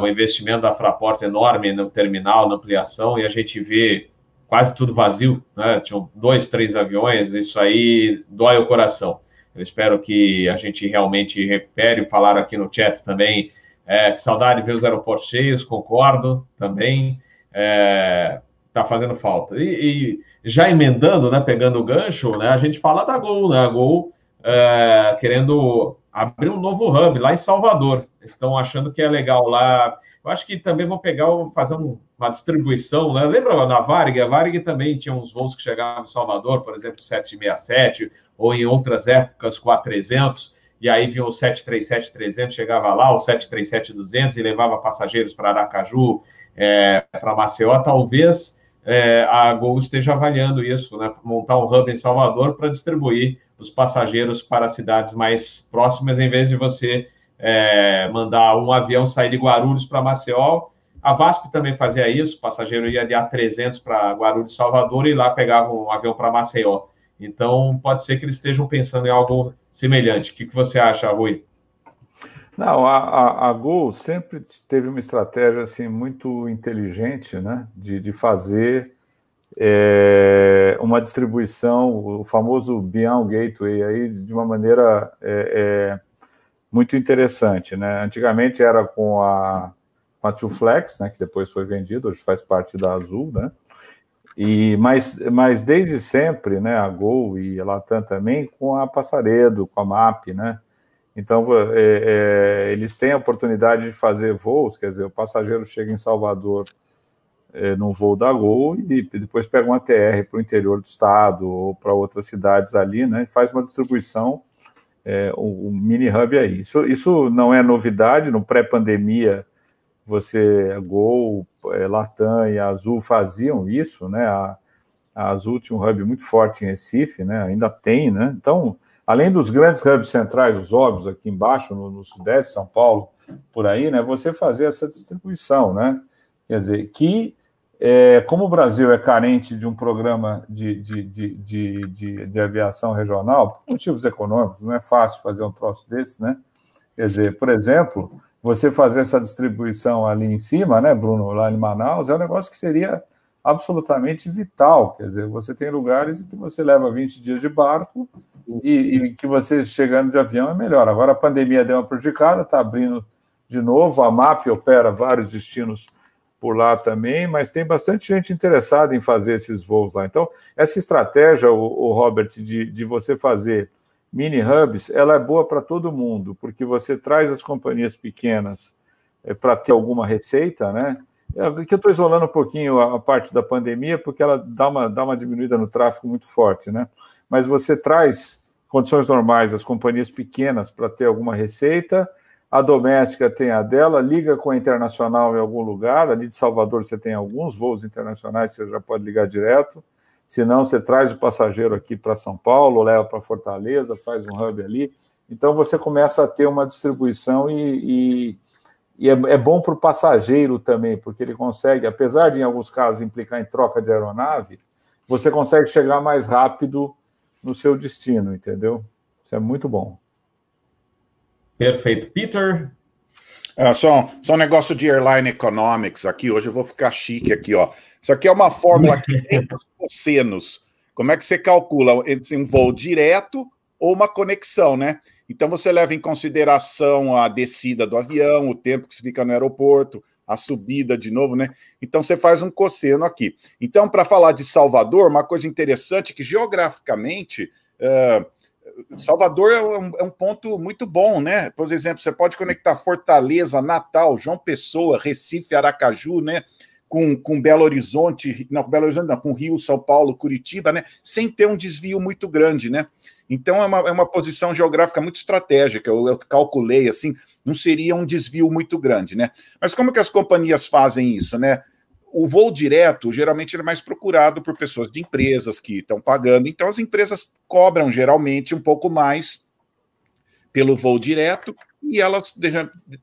o investimento da Fraport enorme no terminal, na ampliação, e a gente vê quase tudo vazio, né? Tinham dois, três aviões, isso aí dói o coração. Eu espero que a gente realmente recupere. Falaram aqui no chat também, é, que saudade de ver os aeroportos cheios, concordo também. É, tá fazendo falta. E, e, já emendando, né, pegando o gancho, né, a gente fala da Gol, né, a Gol é, querendo abrir um novo hub lá em Salvador. Estão achando que é legal lá. Eu acho que também vão pegar, fazer um, uma distribuição, né? Lembra na Varig? A Varig também tinha uns voos que chegavam em Salvador, por exemplo, 767, ou em outras épocas, 4300, e aí vinha o 737-300, chegava lá, o 737-200 e levava passageiros para Aracaju, é, para Maceió. Talvez é, a Gol esteja avaliando isso, né? montar um hub em Salvador para distribuir os passageiros para cidades mais próximas, em vez de você é, mandar um avião sair de Guarulhos para Maceió. A VASP também fazia isso, o passageiro ia de A300 para Guarulhos, Salvador, e lá pegava um avião para Maceió. Então, pode ser que eles estejam pensando em algo semelhante. O que, que você acha, Rui? Não, a, a, a Gol sempre teve uma estratégia assim muito inteligente, né, de, de fazer é, uma distribuição, o famoso Beyond Gateway, aí de uma maneira é, é, muito interessante, né? Antigamente era com a, com a né, que depois foi vendido, hoje faz parte da Azul, né? E, mas, mas desde sempre, né, a Gol e a Latam também, com a Passaredo, com a MAP, né? Então, é, é, eles têm a oportunidade de fazer voos, quer dizer, o passageiro chega em Salvador é, num voo da Gol e depois pega uma TR para o interior do estado ou para outras cidades ali, né? E faz uma distribuição, é, um, mini hub aí. Isso, isso não é novidade, no pré-pandemia, você, Gol, é, Latam e Azul faziam isso, né? A, a Azul tinha um hub muito forte em Recife, né? Ainda tem, né? Então, além dos grandes hubs centrais, os óbvios aqui embaixo, no, no Sudeste, São Paulo, por aí, né, você fazer essa distribuição, né? Quer dizer, que é, como o Brasil é carente de um programa de, de, de, de, de, aviação regional, por motivos econômicos, não é fácil fazer um troço desse, né? Quer dizer, por exemplo, você fazer essa distribuição ali em cima, né, Bruno, lá em Manaus, é um negócio que seria absolutamente vital. Quer dizer, você tem lugares em que você leva 20 dias de barco e, e que você chegando de avião é melhor. Agora a pandemia deu uma prejudicada, está abrindo de novo, a MAP opera vários destinos por lá também, mas tem bastante gente interessada em fazer esses voos lá. Então, essa estratégia, o, o Robert, de, de você fazer mini hubs, ela é boa para todo mundo, porque você traz as companhias pequenas é, para ter alguma receita, né? É, que eu estou isolando um pouquinho a, a, parte da pandemia, porque ela dá uma, dá uma diminuída no tráfego muito forte, né? Mas você traz condições normais as companhias pequenas para ter alguma receita, a doméstica tem a dela, liga com a internacional em algum lugar, ali de Salvador você tem alguns voos internacionais, você já pode ligar direto, se não, você traz o passageiro aqui para São Paulo, leva para Fortaleza, faz um hub ali, então você começa a ter uma distribuição e, e e é, é bom para o passageiro também, porque ele consegue, apesar de em alguns casos implicar em troca de aeronave, você consegue chegar mais rápido no seu destino, entendeu? Isso é muito bom. Perfeito. Peter? É, só, só um negócio de airline economics aqui. Hoje eu vou ficar chique aqui, ó. Isso aqui é uma fórmula que (laughs) tem os cossenos. Como é que você calcula entre um voo direto ou uma conexão, né? Então você leva em consideração a descida do avião, o tempo que você fica no aeroporto, a subida de novo, né? Então você faz um cosseno aqui. Então, para falar de Salvador, uma coisa interessante é que geograficamente. Uh, Salvador é um, é um, ponto muito bom, né? Por exemplo, você pode conectar Fortaleza, Natal, João Pessoa, Recife, Aracaju, né? com, com Belo Horizonte, não, Belo Horizonte, não, com Rio, São Paulo, Curitiba, né? Sem ter um desvio muito grande, né? Então é uma, é uma posição geográfica muito estratégica. Eu, eu, calculei assim, não seria um desvio muito grande, né? Mas como que as companhias fazem isso, né? O voo direto geralmente é mais procurado por pessoas de empresas que estão pagando, então as empresas cobram geralmente um pouco mais pelo voo direto e elas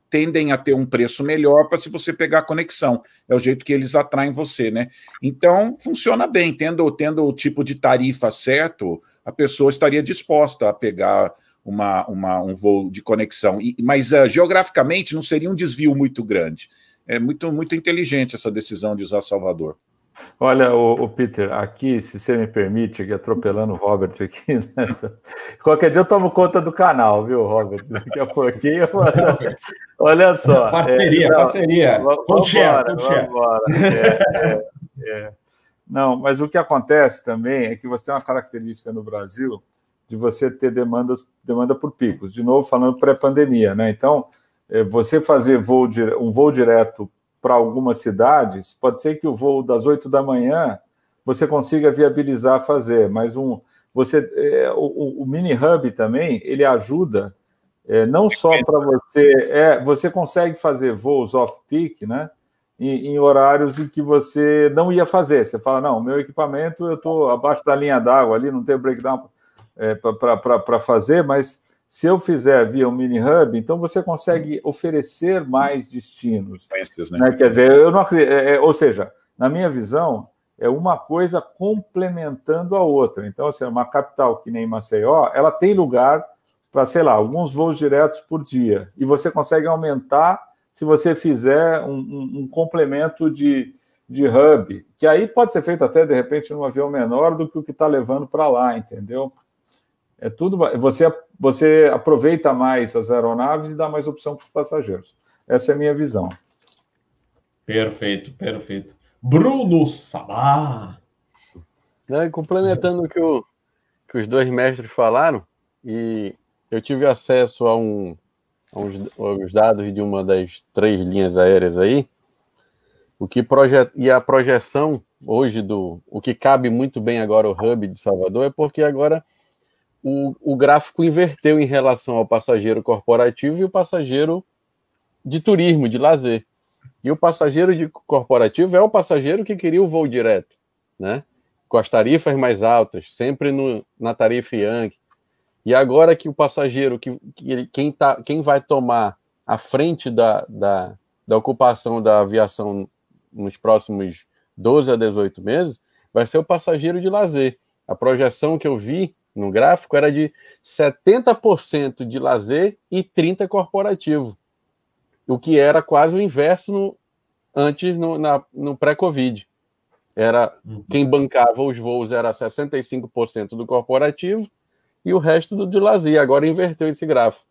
tendem a ter um preço melhor para se você pegar a conexão. É o jeito que eles atraem você, né? Então, funciona bem. Tendo, tendo o tipo de tarifa certo, a pessoa estaria disposta a pegar uma, uma um voo de conexão. E, mas uh, geograficamente não seria um desvio muito grande. É muito, muito inteligente essa decisão de usar Salvador. Olha, o, o, Peter, aqui, se você me permite, aqui, atropelando o Robert aqui, (laughs) nessa... qualquer dia eu tomo conta do canal, viu, Robert? Daqui a pouquinho. Olha só. Parceria, é, não, parceria. Vamos embora, vamos embora. É, é, é, não, mas o que acontece também é que você tem uma característica no Brasil de você ter demandas, demanda por picos. De novo, falando pré-pandemia, né? Então, é, você fazer voo, um voo direto para algumas cidades, pode ser que o voo das 8 da manhã você consiga viabilizar fazer, mas um, você, é, o, o, mini hub também ele ajuda é, não só para você, é, você consegue fazer voos off peak, né? Em, em, horários em que você não ia fazer. Você fala, não, meu equipamento eu estou abaixo da linha d'água ali, não tem breakdown é, para fazer, mas se eu fizer via um mini hub, então você consegue oferecer mais destinos. Né? Né? Quer dizer, eu não acredito, é, é, ou seja, na minha visão, é uma coisa complementando a outra. Então, assim, uma capital que nem Maceió, ela tem lugar para, sei lá, alguns voos diretos por dia. E você consegue aumentar se você fizer um, um, um complemento de, de hub, que aí pode ser feito até, de repente, num avião menor do que o que está levando para lá, entendeu? É tudo. Você, você aproveita mais as aeronaves e dá mais opção para os passageiros. Essa é a minha visão. Perfeito, perfeito. Bruno Sabá. Né, complementando o que, o que os dois mestres falaram, e eu tive acesso a, um, a uns, aos dados de uma das três linhas aéreas aí, o que projet, e a projeção hoje do o que cabe muito bem agora o hub de Salvador é porque agora o, o gráfico inverteu em relação ao passageiro corporativo e o passageiro de turismo, de lazer. E o passageiro de corporativo é o passageiro que queria o voo direto, né? Com as tarifas mais altas, sempre no, na tarifa Yankee. E agora que o passageiro, que, que quem, tá, quem vai tomar a frente da, da, da ocupação da aviação nos próximos 12 a 18 meses, vai ser o passageiro de lazer. A projeção que eu vi no gráfico era de 70% de lazer e 30% corporativo, o que era quase o inverso no, antes no, no pré-Covid. Era uhum. quem bancava os voos era 65% do corporativo e o resto do de lazer. Agora inverteu esse gráfico.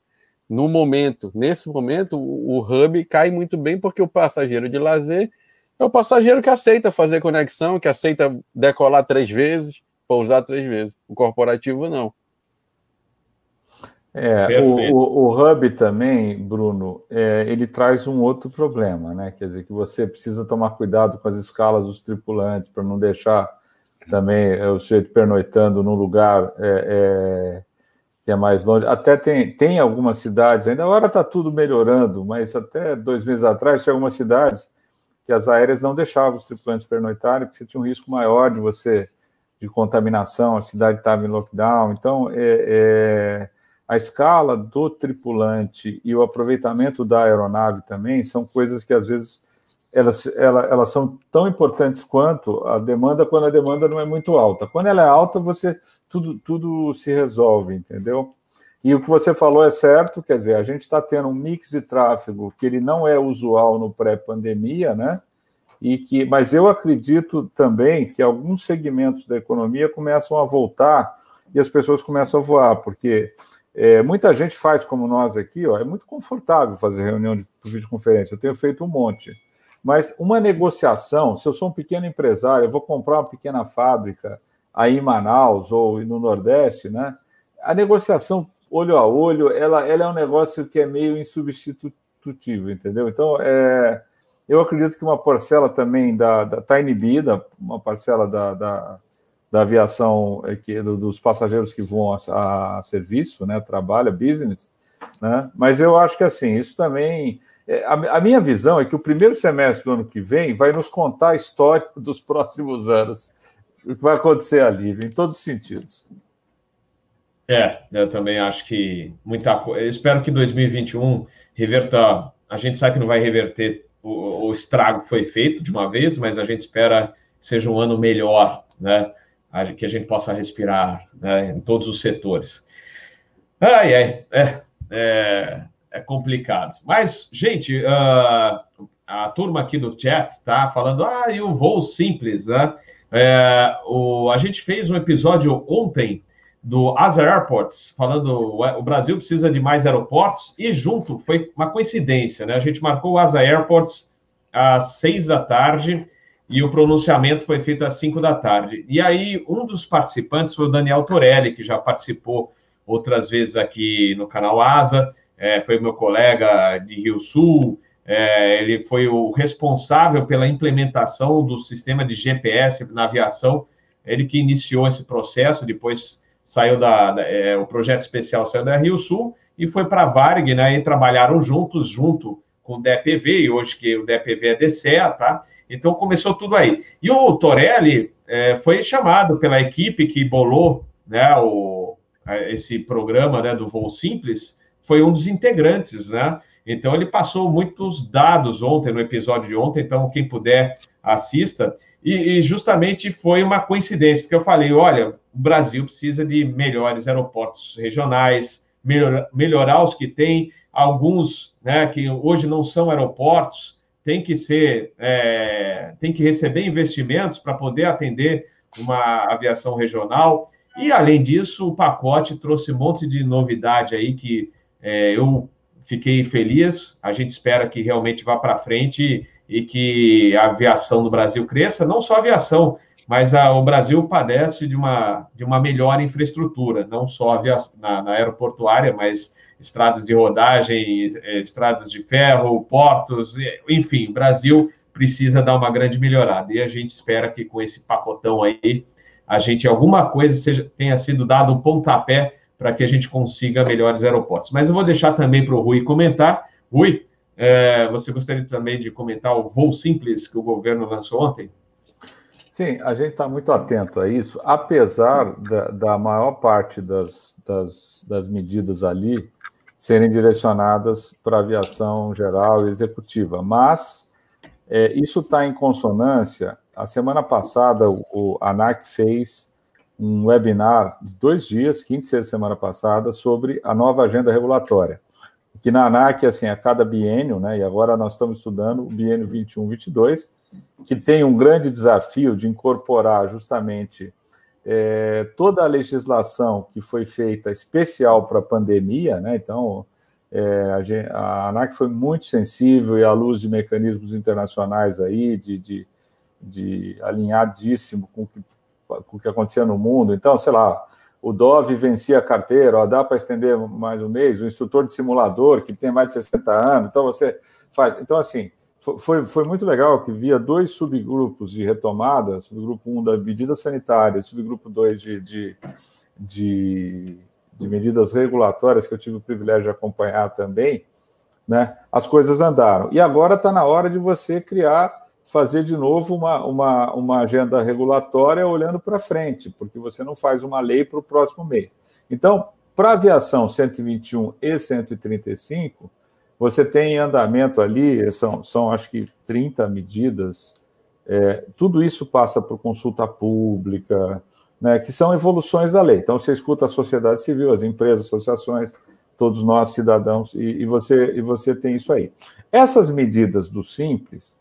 No momento, nesse momento, o, o hub cai muito bem porque o passageiro de lazer é o passageiro que aceita fazer conexão, que aceita decolar três vezes, pousar três vezes. O corporativo não. É, o, o, o, hub também, Bruno, é, ele traz um outro problema, né? Quer dizer, que você precisa tomar cuidado com as escalas dos tripulantes para não deixar também é, o sujeito pernoitando num lugar é, é, que é mais longe. Até tem, tem algumas cidades, ainda agora está tudo melhorando, mas até dois meses atrás tinha algumas cidades que as aéreas não deixavam os tripulantes pernoitarem, porque você tinha um risco maior de você de contaminação, a cidade estava em lockdown. Então, é, é, a escala do tripulante e o aproveitamento da aeronave também são coisas que às vezes elas, elas, elas são tão importantes quanto a demanda quando a demanda não é muito alta. Quando ela é alta, você tudo, tudo se resolve, entendeu? E o que você falou é certo, quer dizer, a gente está tendo um mix de tráfego que ele não é usual no pré-pandemia, né? E que, mas eu acredito também que alguns segmentos da economia começam a voltar e as pessoas começam a voar, porque é, muita gente faz como nós aqui, ó, é muito confortável fazer reunião de videoconferência, eu tenho feito um monte. Mas uma negociação, se eu sou um pequeno empresário, eu vou comprar uma pequena fábrica aí em Manaus ou no Nordeste, né? A negociação olho a olho, ela, ela é um negócio que é meio insubstitutível, entendeu? Então, é, eu acredito que uma parcela também da está inibida, uma parcela da, da, da aviação é, que, dos passageiros que vão a, a serviço, né, trabalho, business, né? Mas eu acho que assim isso também é, a, a, minha visão é que o primeiro semestre do ano que vem vai nos contar a história (laughs) dos próximos anos, o que vai acontecer ali, em todos os sentidos. É, eu também acho que muita coisa. Espero que 2021 reverta. A gente sabe que não vai reverter o, o, estrago foi feito de uma vez, mas a gente espera que seja um ano melhor, né? Que a gente possa respirar né? em todos os setores. Ai, ai, é, é, é complicado. Mas, gente, uh, a turma aqui do chat está falando, ah, e o voo simples, né? É, o, a gente fez um episódio ontem do Asa Airports, falando o Brasil precisa de mais aeroportos, e junto, foi uma coincidência, né? A gente marcou o Asa Airports às seis da tarde e o pronunciamento foi feito às cinco da tarde. E aí, um dos participantes foi o Daniel Torelli, que já participou outras vezes aqui no canal Asa, é, foi meu colega de Rio Sul, é, ele foi o responsável pela implementação do sistema de GPS na aviação, ele que iniciou esse processo, depois saiu da, da é, o projeto especial saiu da Rio Sul e foi para a Varg, né, e trabalharam juntos, junto com o DPV, e hoje que o DPV é DCEA, tá? Então começou tudo aí. E o Torelli é, foi chamado pela equipe que bolou né, o, esse programa né, do Voo Simples, foi um dos integrantes, né? Então ele passou muitos dados ontem, no episódio de ontem, então quem puder assista. E, e, justamente foi uma coincidência, porque eu falei: olha, o Brasil precisa de melhores aeroportos regionais, melhor, melhorar os que tem, alguns né, que hoje não são aeroportos, tem que ser, é, tem que receber investimentos para poder atender uma aviação regional. E além disso, o pacote trouxe um monte de novidade aí que é, eu fiquei feliz. A gente espera que realmente vá para frente e que a aviação no Brasil cresça, não só a aviação, mas a, o Brasil padece de uma, de uma melhor infraestrutura, não só na, na aeroportuária, mas estradas de rodagem, eh, estradas de ferro, portos, enfim, o Brasil precisa dar uma grande melhorada. E a gente espera que com esse pacotão aí, a gente, alguma coisa seja, tenha sido dado um pontapé para que a gente consiga melhores aeroportos. Mas eu vou deixar também para o Rui comentar. Rui, é, você gostaria também de comentar o voo simples que o governo lançou ontem? Sim, a gente está muito atento a isso, apesar da, da maior parte das, das, das, medidas ali serem direcionadas para aviação geral e executiva. Mas é, isso está em consonância. A semana passada, o, o ANAC fez um webinar de dois dias, quinta e sexta semana passada, sobre a nova agenda regulatória que na ANAC, assim, a cada biênio, né, e agora nós estamos estudando o biênio 21-22, que tem um grande desafio de incorporar justamente é, toda a legislação que foi feita especial para a pandemia, né, então é, a, a, ANAC foi muito sensível e à luz de mecanismos internacionais aí, de, de, de alinhadíssimo com o, que, com o que acontecia no mundo, então, sei lá, o Dove vencia a carteira, ó, dá para estender mais um mês, o instrutor de simulador, que tem mais de 60 anos, então você faz. Então, assim, foi, foi muito legal que via dois subgrupos de retomada, subgrupo 1 da medida sanitária, subgrupo 2 de, de, de, de medidas regulatórias, que eu tive o privilégio de acompanhar também, né? As coisas andaram. E agora está na hora de você criar fazer de novo uma, uma, uma agenda regulatória olhando para frente, porque você não faz uma lei para o próximo mês. Então, para a aviação 121 e 135, você tem em andamento ali, são, são acho que 30 medidas, é, tudo isso passa por consulta pública, né, que são evoluções da lei. Então, você escuta a sociedade civil, as empresas, associações, todos nós, cidadãos, e, e você, e você tem isso aí. Essas medidas do Simples,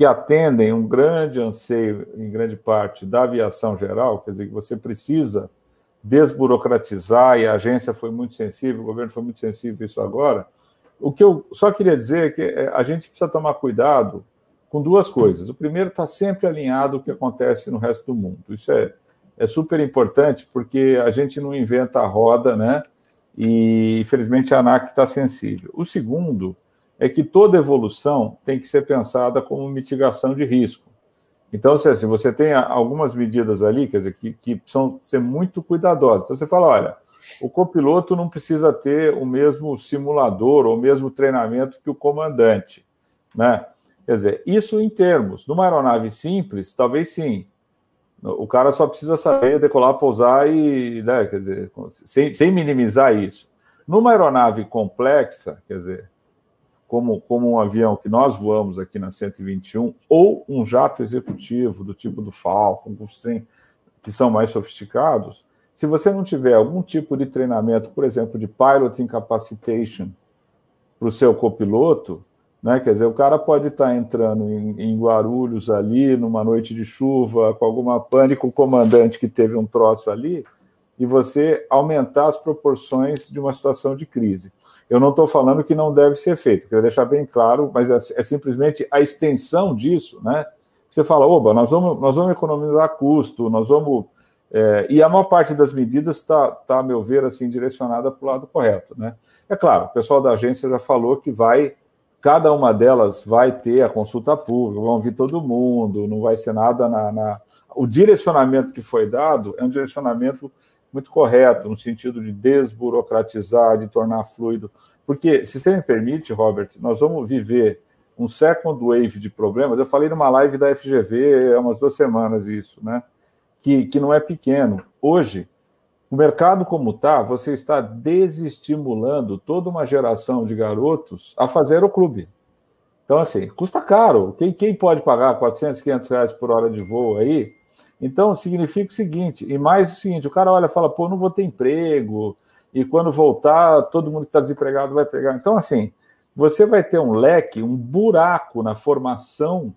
que atendem um grande anseio, em grande parte, da aviação geral, quer dizer, que você precisa desburocratizar, e a agência foi muito sensível, o governo foi muito sensível isso agora. O que eu só queria dizer é que é, a gente precisa tomar cuidado com duas coisas. O primeiro está sempre alinhado ao que acontece no resto do mundo. Isso é, é super importante, porque a gente não inventa a roda, né? E, infelizmente, a ANAC está sensível. O segundo é que toda evolução tem que ser pensada como mitigação de risco. Então, se assim, você tem algumas medidas ali, quer dizer, que, que precisam ser muito cuidadosas. Então, você fala, olha, o copiloto não precisa ter o mesmo simulador ou o mesmo treinamento que o comandante, né? Quer dizer, isso em termos, numa aeronave simples, talvez sim. O cara só precisa saber decolar, pousar e, né, quer dizer, sem, sem minimizar isso. Numa aeronave complexa, quer dizer, como, como um avião que nós voamos aqui na 121, ou um jato executivo do tipo do Falcon, que são mais sofisticados, se você não tiver algum tipo de treinamento, por exemplo, de pilot incapacitation para o seu copiloto, né? Quer dizer, o cara pode estar tá entrando em, em, Guarulhos ali, numa noite de chuva, com alguma pânico, o comandante que teve um troço ali, e você aumentar as proporções de uma situação de crise. Eu não estou falando que não deve ser feito, quero deixar bem claro, mas é, é simplesmente a extensão disso, né? Você fala, oba, nós vamos, nós vamos economizar custo, nós vamos. É, e a maior parte das medidas está, tá, a meu ver, assim, direcionada para o lado correto, né? É claro, o pessoal da agência já falou que vai, cada uma delas vai ter a consulta pública, vão vir todo mundo, não vai ser nada na, na... O direcionamento que foi dado é um direcionamento muito correto, no sentido de desburocratizar, de tornar fluido. Porque, se você me permite, Robert, nós vamos viver um second wave de problemas. Eu falei numa live da FGV há umas duas semanas isso, né? Que, que não é pequeno. Hoje, o mercado como está, você está desestimulando toda uma geração de garotos a fazer o clube. Então, assim, custa caro. Quem, quem pode pagar 400, 500 reais por hora de voo aí, então, significa o seguinte, e mais o seguinte, o cara olha e fala, pô, não vou ter emprego, e quando voltar, todo mundo que está desempregado vai pegar. Então, assim, você vai ter um leque, um buraco na formação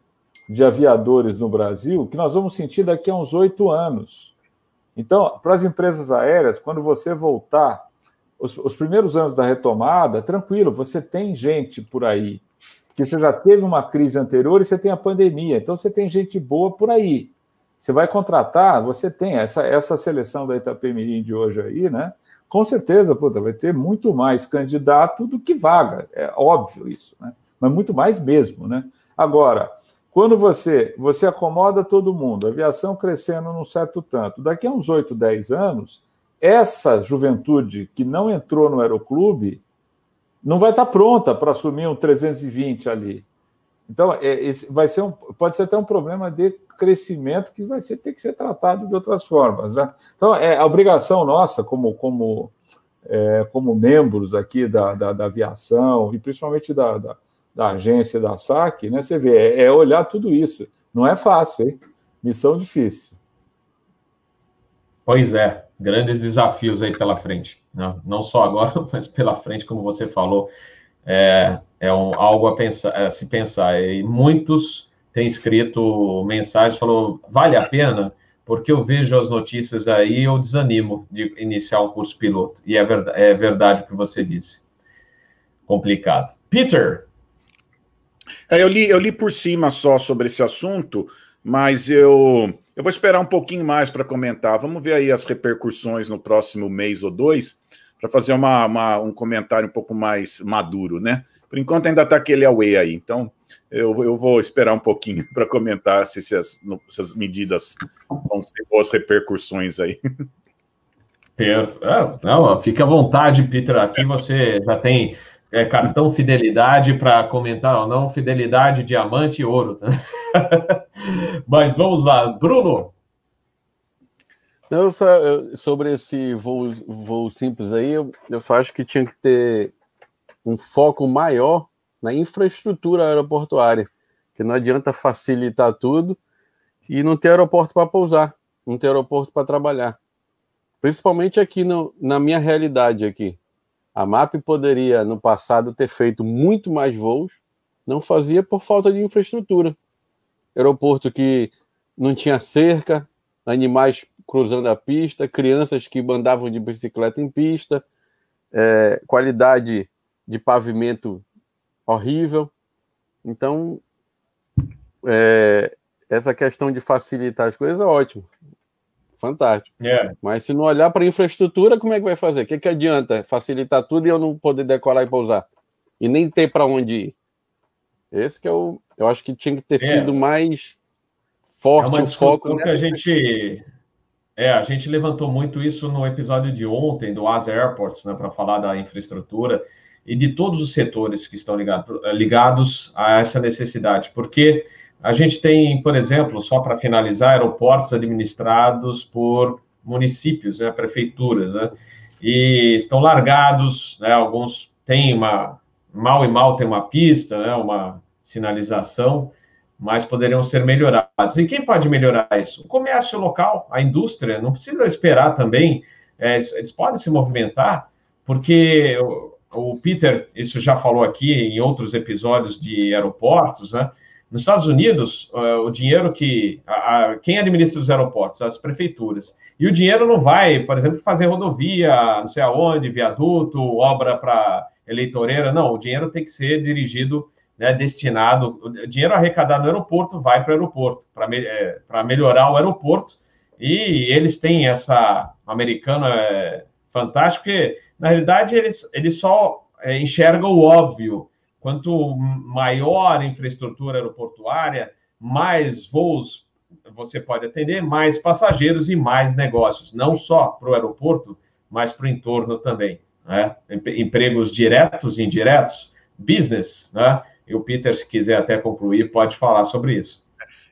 de aviadores no Brasil que nós vamos sentir daqui a uns oito anos. Então, para as empresas aéreas, quando você voltar, os, os primeiros anos da retomada, tranquilo, você tem gente por aí, porque você já teve uma crise anterior e você tem a pandemia, então você tem gente boa por aí. Você vai contratar, você tem essa, essa seleção da Itapemirim de hoje aí, né? Com certeza, puta, vai ter muito mais candidato do que vaga. É óbvio isso, né? Mas muito mais mesmo, né? Agora, quando você, você acomoda todo mundo, aviação crescendo num certo tanto, daqui a uns 8, 10 anos, essa juventude que não entrou no aeroclube não vai estar pronta para assumir um 320 ali. Então, é, vai ser um, pode ser até um problema de crescimento que vai ser, ter que ser tratado de outras formas. Né? Então, é a obrigação nossa, como, como, é, como membros aqui da, da, da, aviação, e principalmente da, da, da, agência da SAC, né? você vê, é, é olhar tudo isso. Não é fácil, hein? Missão difícil. Pois é, grandes desafios aí pela frente. Não, não só agora, (laughs) mas pela frente, como você falou é, é um, algo a, pensar, a se pensar. E muitos têm escrito mensagens, falou, vale a pena? Porque eu vejo as notícias aí eu desanimo de iniciar um curso piloto. E é verdade, é verdade o que você disse. Complicado. Peter! É, eu, li, eu li por cima só sobre esse assunto, mas eu, eu vou esperar um pouquinho mais para comentar. Vamos ver aí as repercussões no próximo mês ou dois para fazer uma, uma, um comentário um pouco mais maduro, né? Por enquanto ainda está aquele away aí, então eu, eu vou esperar um pouquinho (laughs) para comentar se, se, as, se medidas vão ter boas repercussões aí. Ah, não, fique à vontade, Peter. Aqui você já tem é, cartão fidelidade para comentar ou não, fidelidade, diamante e ouro. Tá? (laughs) Mas vamos lá, Bruno. Não, só, eu, sobre esse voo, voo simples aí, eu, eu só acho que tinha que ter um foco maior na infraestrutura aeroportuária, que não adianta facilitar tudo e não ter aeroporto para pousar, não ter aeroporto para trabalhar. Principalmente aqui no, na minha realidade aqui. A MAP poderia, no passado, ter feito muito mais voos, não fazia por falta de infraestrutura. Aeroporto que não tinha cerca, animais cruzando a pista, crianças que andavam de bicicleta em pista, é, qualidade de pavimento horrível. Então, é, essa questão de facilitar as coisas é ótimo. Fantástico. Yeah. Mas se não olhar para a infraestrutura, como é que vai fazer? O que, que adianta facilitar tudo e eu não poder decolar e pousar? E nem ter para onde ir? Esse que é o. Eu acho que tinha que ter é. sido mais forte é uma o foco. que a gente É, a gente levantou muito isso no episódio de ontem do Asa Airports, né, para falar da infraestrutura e de todos os setores que estão ligado, ligados a essa necessidade, porque a gente tem, por exemplo, só para finalizar, aeroportos administrados por municípios, né, prefeituras, né, e estão largados, né, alguns têm uma, mal e mal tem uma pista, né, uma sinalização, mas poderiam ser melhorados. E quem pode melhorar isso? O comércio local, a indústria, não precisa esperar também, é, eles podem se movimentar, porque o, Peter, isso já falou aqui em outros episódios de aeroportos, né? Nos Estados Unidos, uh, o dinheiro que. A, a, quem administra os aeroportos? As prefeituras. E o dinheiro não vai, por exemplo, fazer rodovia, não sei aonde, viaduto, obra para eleitoreira. Não, o dinheiro tem que ser dirigido, né, destinado. O dinheiro arrecadado no aeroporto vai para o aeroporto, para é, melhorar o aeroporto. E eles têm essa. O americano é fantástico, porque, na realidade, eles, eles só é, enxergam o óbvio Quanto maior a infraestrutura aeroportuária, mais voos você pode atender, mais passageiros e mais negócios, não só para o aeroporto, mas para o entorno também. Né? Empregos diretos e indiretos, business, né? E o Peter, se quiser até concluir, pode falar sobre isso.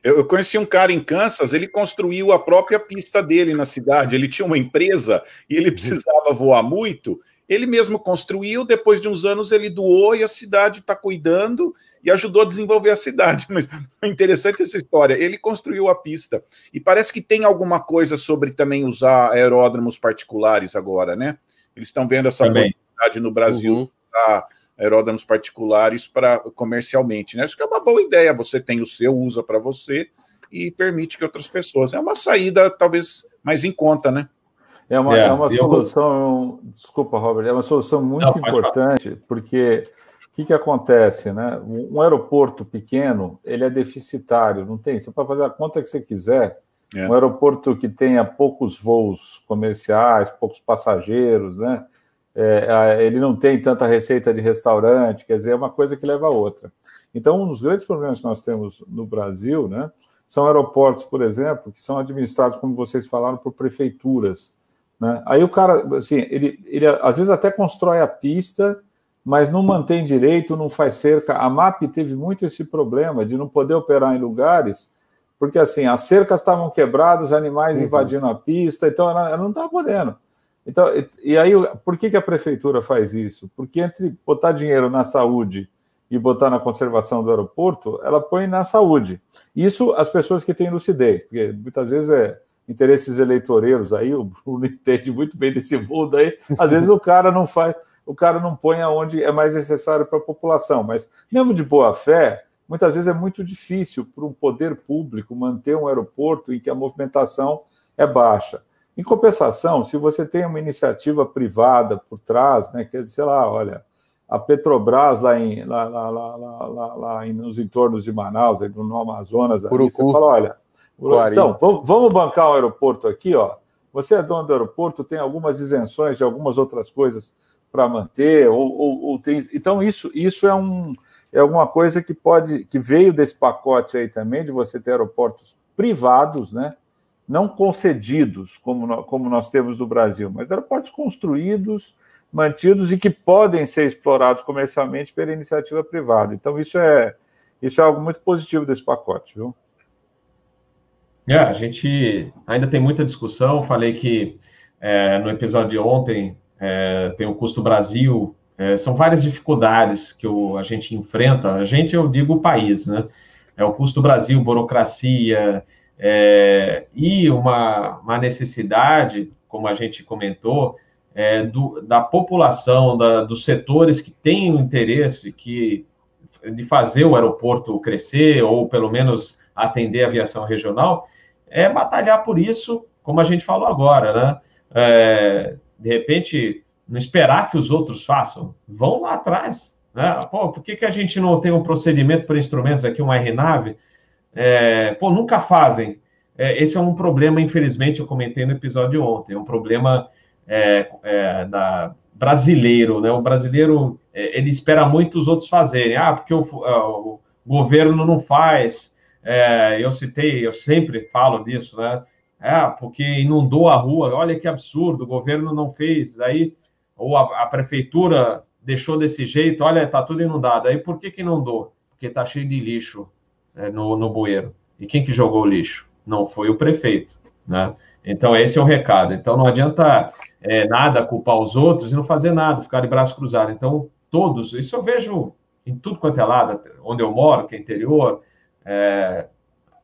Eu, conheci um cara em Kansas, ele construiu a própria pista dele na cidade. Ele tinha uma empresa e ele precisava voar muito. Ele mesmo construiu, depois de uns anos ele doou e a cidade está cuidando e ajudou a desenvolver a cidade. (laughs) Mas é interessante essa história. Ele construiu a pista. E parece que tem alguma coisa sobre também usar aeródromos particulares agora, né? Eles estão vendo essa oportunidade no Brasil uhum. Aeródromos particulares para comercialmente, né? Acho que é uma boa ideia. Você tem o seu, usa para você e permite que outras pessoas. É uma saída talvez mais em conta, né? É uma, é, é uma solução, eu... desculpa, Robert, é uma solução muito Não, importante, porque o que, que acontece, né? Um aeroporto pequeno, ele é deficitário, não tem, você pode fazer a conta que você quiser, é. um aeroporto que tenha poucos voos comerciais, poucos passageiros, né? É, ele não tem tanta receita de restaurante, quer dizer, é uma coisa que leva a outra. Então, um dos grandes problemas que nós temos no Brasil, né, são aeroportos, por exemplo, que são administrados, como vocês falaram, por prefeituras. Né? Aí o cara, assim, ele, ele às vezes até constrói a pista, mas não mantém direito, não faz cerca. A MAP teve muito esse problema de não poder operar em lugares, porque assim, as cercas estavam quebradas, animais uhum. invadindo a pista, então ela, ela não estava podendo. Então, e, aí, por que, que a prefeitura faz isso? Porque entre botar dinheiro na saúde e botar na conservação do aeroporto, ela põe na saúde. Isso as pessoas que têm lucidez, porque muitas vezes é interesses eleitoreiros aí, o Bruno (laughs) entende muito bem desse mundo aí. Às vezes o cara não faz, o cara não põe aonde é mais necessário para a população, mas mesmo de boa fé, muitas vezes é muito difícil para um poder público manter um aeroporto em que a movimentação é baixa. Em compensação, se você tem uma iniciativa privada por trás, né, quer dizer, sei lá, olha, a Petrobras lá, em, lá, lá, lá, lá, nos entornos de Manaus, no Amazonas, ali, você fala, olha, então, vamos bancar o aeroporto aqui, ó. Você é dono do aeroporto, tem algumas isenções de algumas outras coisas para manter, ou, ou, ou, tem. Então, isso, isso é, um, é alguma coisa que pode, que veio desse pacote aí também, de você ter aeroportos privados, né? Não concedidos, como, como nós temos no Brasil, mas aeroportos construídos, mantidos e que podem ser explorados comercialmente pela iniciativa privada. Então, isso é, isso é algo muito positivo desse pacote, viu? É, a gente ainda tem muita discussão. Falei que é, no episódio de ontem é, tem o custo Brasil. É, são várias dificuldades que o, a gente enfrenta. A gente, eu digo o país, né? É o custo Brasil, burocracia é, e uma, uma necessidade, como a gente comentou, é, do, da população, da, dos setores que têm o interesse que, de fazer o aeroporto crescer, ou pelo menos atender a aviação regional, é batalhar por isso, como a gente falou agora, né? É, de repente, não esperar que os outros façam, vão lá atrás. Né? Pô, por que, que a gente não tem um procedimento para instrumentos aqui, uma RNAV? É, pô, nunca fazem. É, esse é um problema, infelizmente, eu comentei no episódio ontem, é um problema é, é, da, brasileiro, né? O brasileiro, é, ele espera muito os outros fazerem. Ah, porque o, o governo não faz, eu citei, eu sempre falo disso, né? é, porque inundou a rua, olha que absurdo, o governo não fez, aí, ou a, a prefeitura deixou desse jeito, olha, está tudo inundado. Aí por que, que inundou? Porque está cheio de lixo é, no, no bueiro. E quem que jogou o lixo? Não foi o prefeito, né? Então, esse é o recado. Então, não adianta é, nada culpar os outros e não fazer nada, ficar de braço cruzado. Então, todos, isso eu vejo em tudo quanto é lado, onde eu moro, que é interior, é,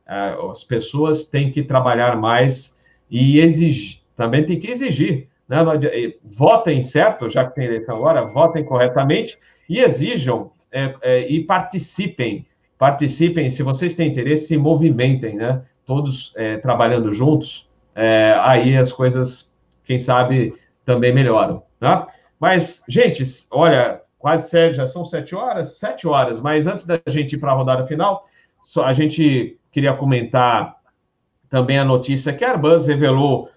é, as pessoas têm que trabalhar mais e exigir, também tem que exigir. Né? Votem certo, já que tem eleição agora, votem corretamente e exijam é, é, e participem. Participem, se vocês têm interesse, se movimentem, né? Todos é, trabalhando juntos, é, aí as coisas, quem sabe, também melhoram. Tá? Mas, gente, olha, quase sete, já são sete horas, sete horas, mas antes da gente ir para a rodada final, só, a gente queria comentar também a notícia que a Airbus revelou,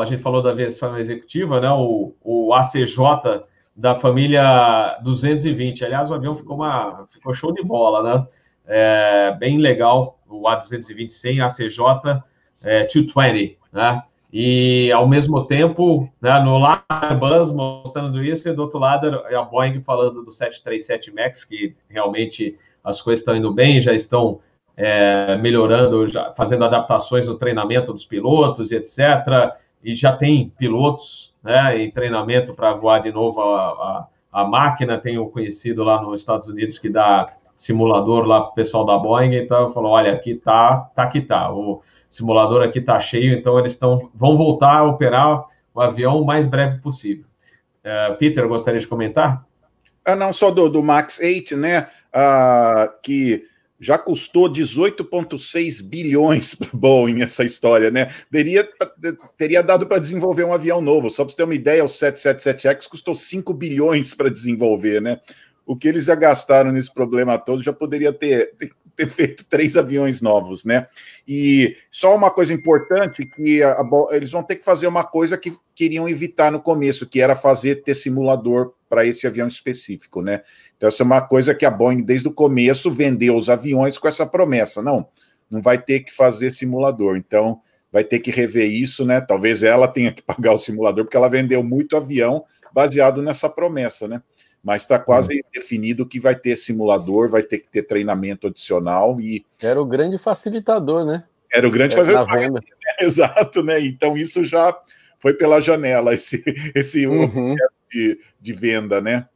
a gente falou da versão executiva, né, o, o ACJ da família 220. Aliás, o avião ficou, uma, ficou show de bola, né? É, bem legal, o A220 sem ACJ é, 220, né? E, ao mesmo tempo, né, no lado Airbus mostrando isso, e do outro lado a Boeing falando do 737 MAX, que realmente as coisas estão indo bem, já estão é, melhorando, já, fazendo adaptações no treinamento dos pilotos e etc. E já tem pilotos né, em treinamento para voar de novo a, a, a, máquina. Tenho conhecido lá nos Estados Unidos que dá simulador lá para o pessoal da Boeing. Então, falou: olha, aqui tá, tá que tá. O simulador aqui tá cheio, então eles estão, vão voltar a operar o avião o mais breve possível. Uh, Peter, gostaria de comentar? Ah, não, só do, do Max 8, né? Uh, que já custou 18,6 bilhões para Boeing essa história, né? Teria, teria dado para desenvolver um avião novo. Só para você ter uma ideia, o 777X custou 5 bilhões para desenvolver, né? O que eles já gastaram nesse problema todo já poderia ter, ter, ter, feito três aviões novos, né? E só uma coisa importante que a, a, eles vão ter que fazer uma coisa que queriam evitar no começo, que era fazer ter simulador para esse avião específico, né? Então, essa é uma coisa que a Boeing, desde o começo, vendeu os aviões com essa promessa. Não, não vai ter que fazer simulador. Então, vai ter que rever isso, né? Talvez ela tenha que (laughs) pagar o simulador, porque ela vendeu muito avião baseado nessa promessa, né? Mas está quase hum. definido que vai ter simulador, vai ter que ter treinamento adicional e. Era o grande facilitador, né? Era o grande facilitador. Venda. (laughs) Exato, né? Então isso já foi pela janela, (laughs) esse, esse uhum. de, de venda, né?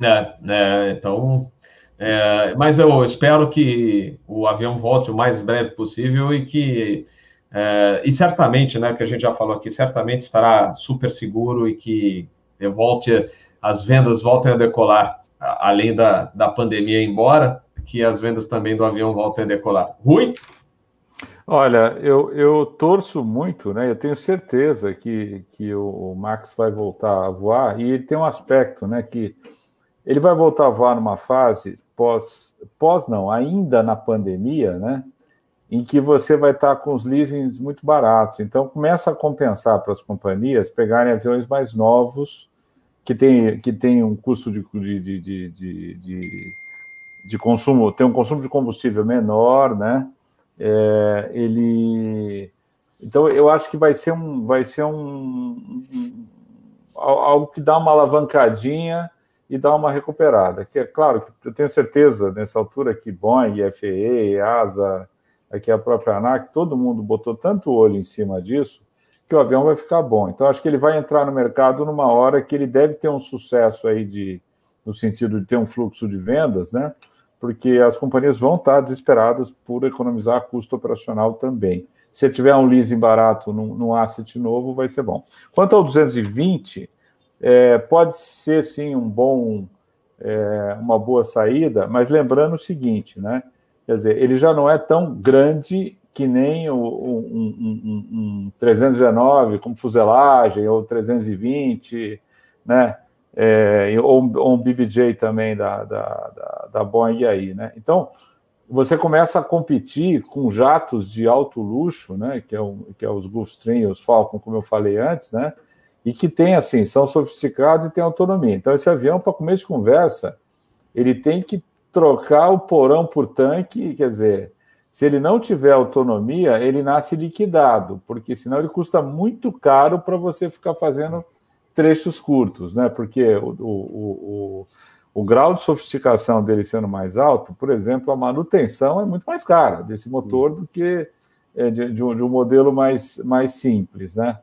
É, é então. É, mas eu espero que o avião volte o mais breve possível e que. É, e certamente, né, que a gente já falou aqui, certamente estará super seguro e que volte, as vendas voltem a decolar, além da, da pandemia embora, que as vendas também do avião voltem a decolar. Rui? Olha, eu, eu torço muito, né? Eu tenho certeza que, que o Max vai voltar a voar, e tem um aspecto, né? Que ele vai voltar a voar numa fase pós, pós não, ainda na pandemia, né? Em que você vai estar com os leasings muito baratos. Então começa a compensar para as companhias pegarem aviões mais novos que tem, que tem um custo de, de, de, de, de, consumo, tem um consumo de combustível menor, né? É, ele então eu acho que vai ser um vai ser um, um algo que dá uma alavancadinha e dar uma recuperada. Que é claro que eu tenho certeza nessa altura que Boeing, FAA, ASA, aqui a própria ANAC, todo mundo botou tanto olho em cima disso que o avião vai ficar bom. Então acho que ele vai entrar no mercado numa hora que ele deve ter um sucesso aí de no sentido de ter um fluxo de vendas, né? Porque as companhias vão estar desesperadas por economizar custo operacional também. Se tiver um leasing barato num, num asset novo, vai ser bom. Quanto ao 220, é, pode ser sim um bom, é, uma boa saída, mas lembrando o seguinte, né? Quer dizer, ele já não é tão grande que nem o, um, um, um 319 como fuselagem ou 320, né? É, ou, ou, um BBJ também da, da, da, da Boeing aí, né? Então, você começa a competir com jatos de alto luxo, né? Que é, o, que é os Gulfstream os Falcon, como eu falei antes, né? e que tem assim, são sofisticados e têm autonomia. Então, esse avião, para começo de conversa, ele tem que trocar o porão por tanque, quer dizer, Se ele não tiver autonomia, ele nasce liquidado, porque senão ele custa muito caro para você ficar fazendo trechos curtos, né? Porque o, o, o, o, grau de sofisticação dele sendo mais alto, por exemplo, a manutenção é muito mais cara desse motor do que é, de, de, um, de um modelo mais, mais simples, né?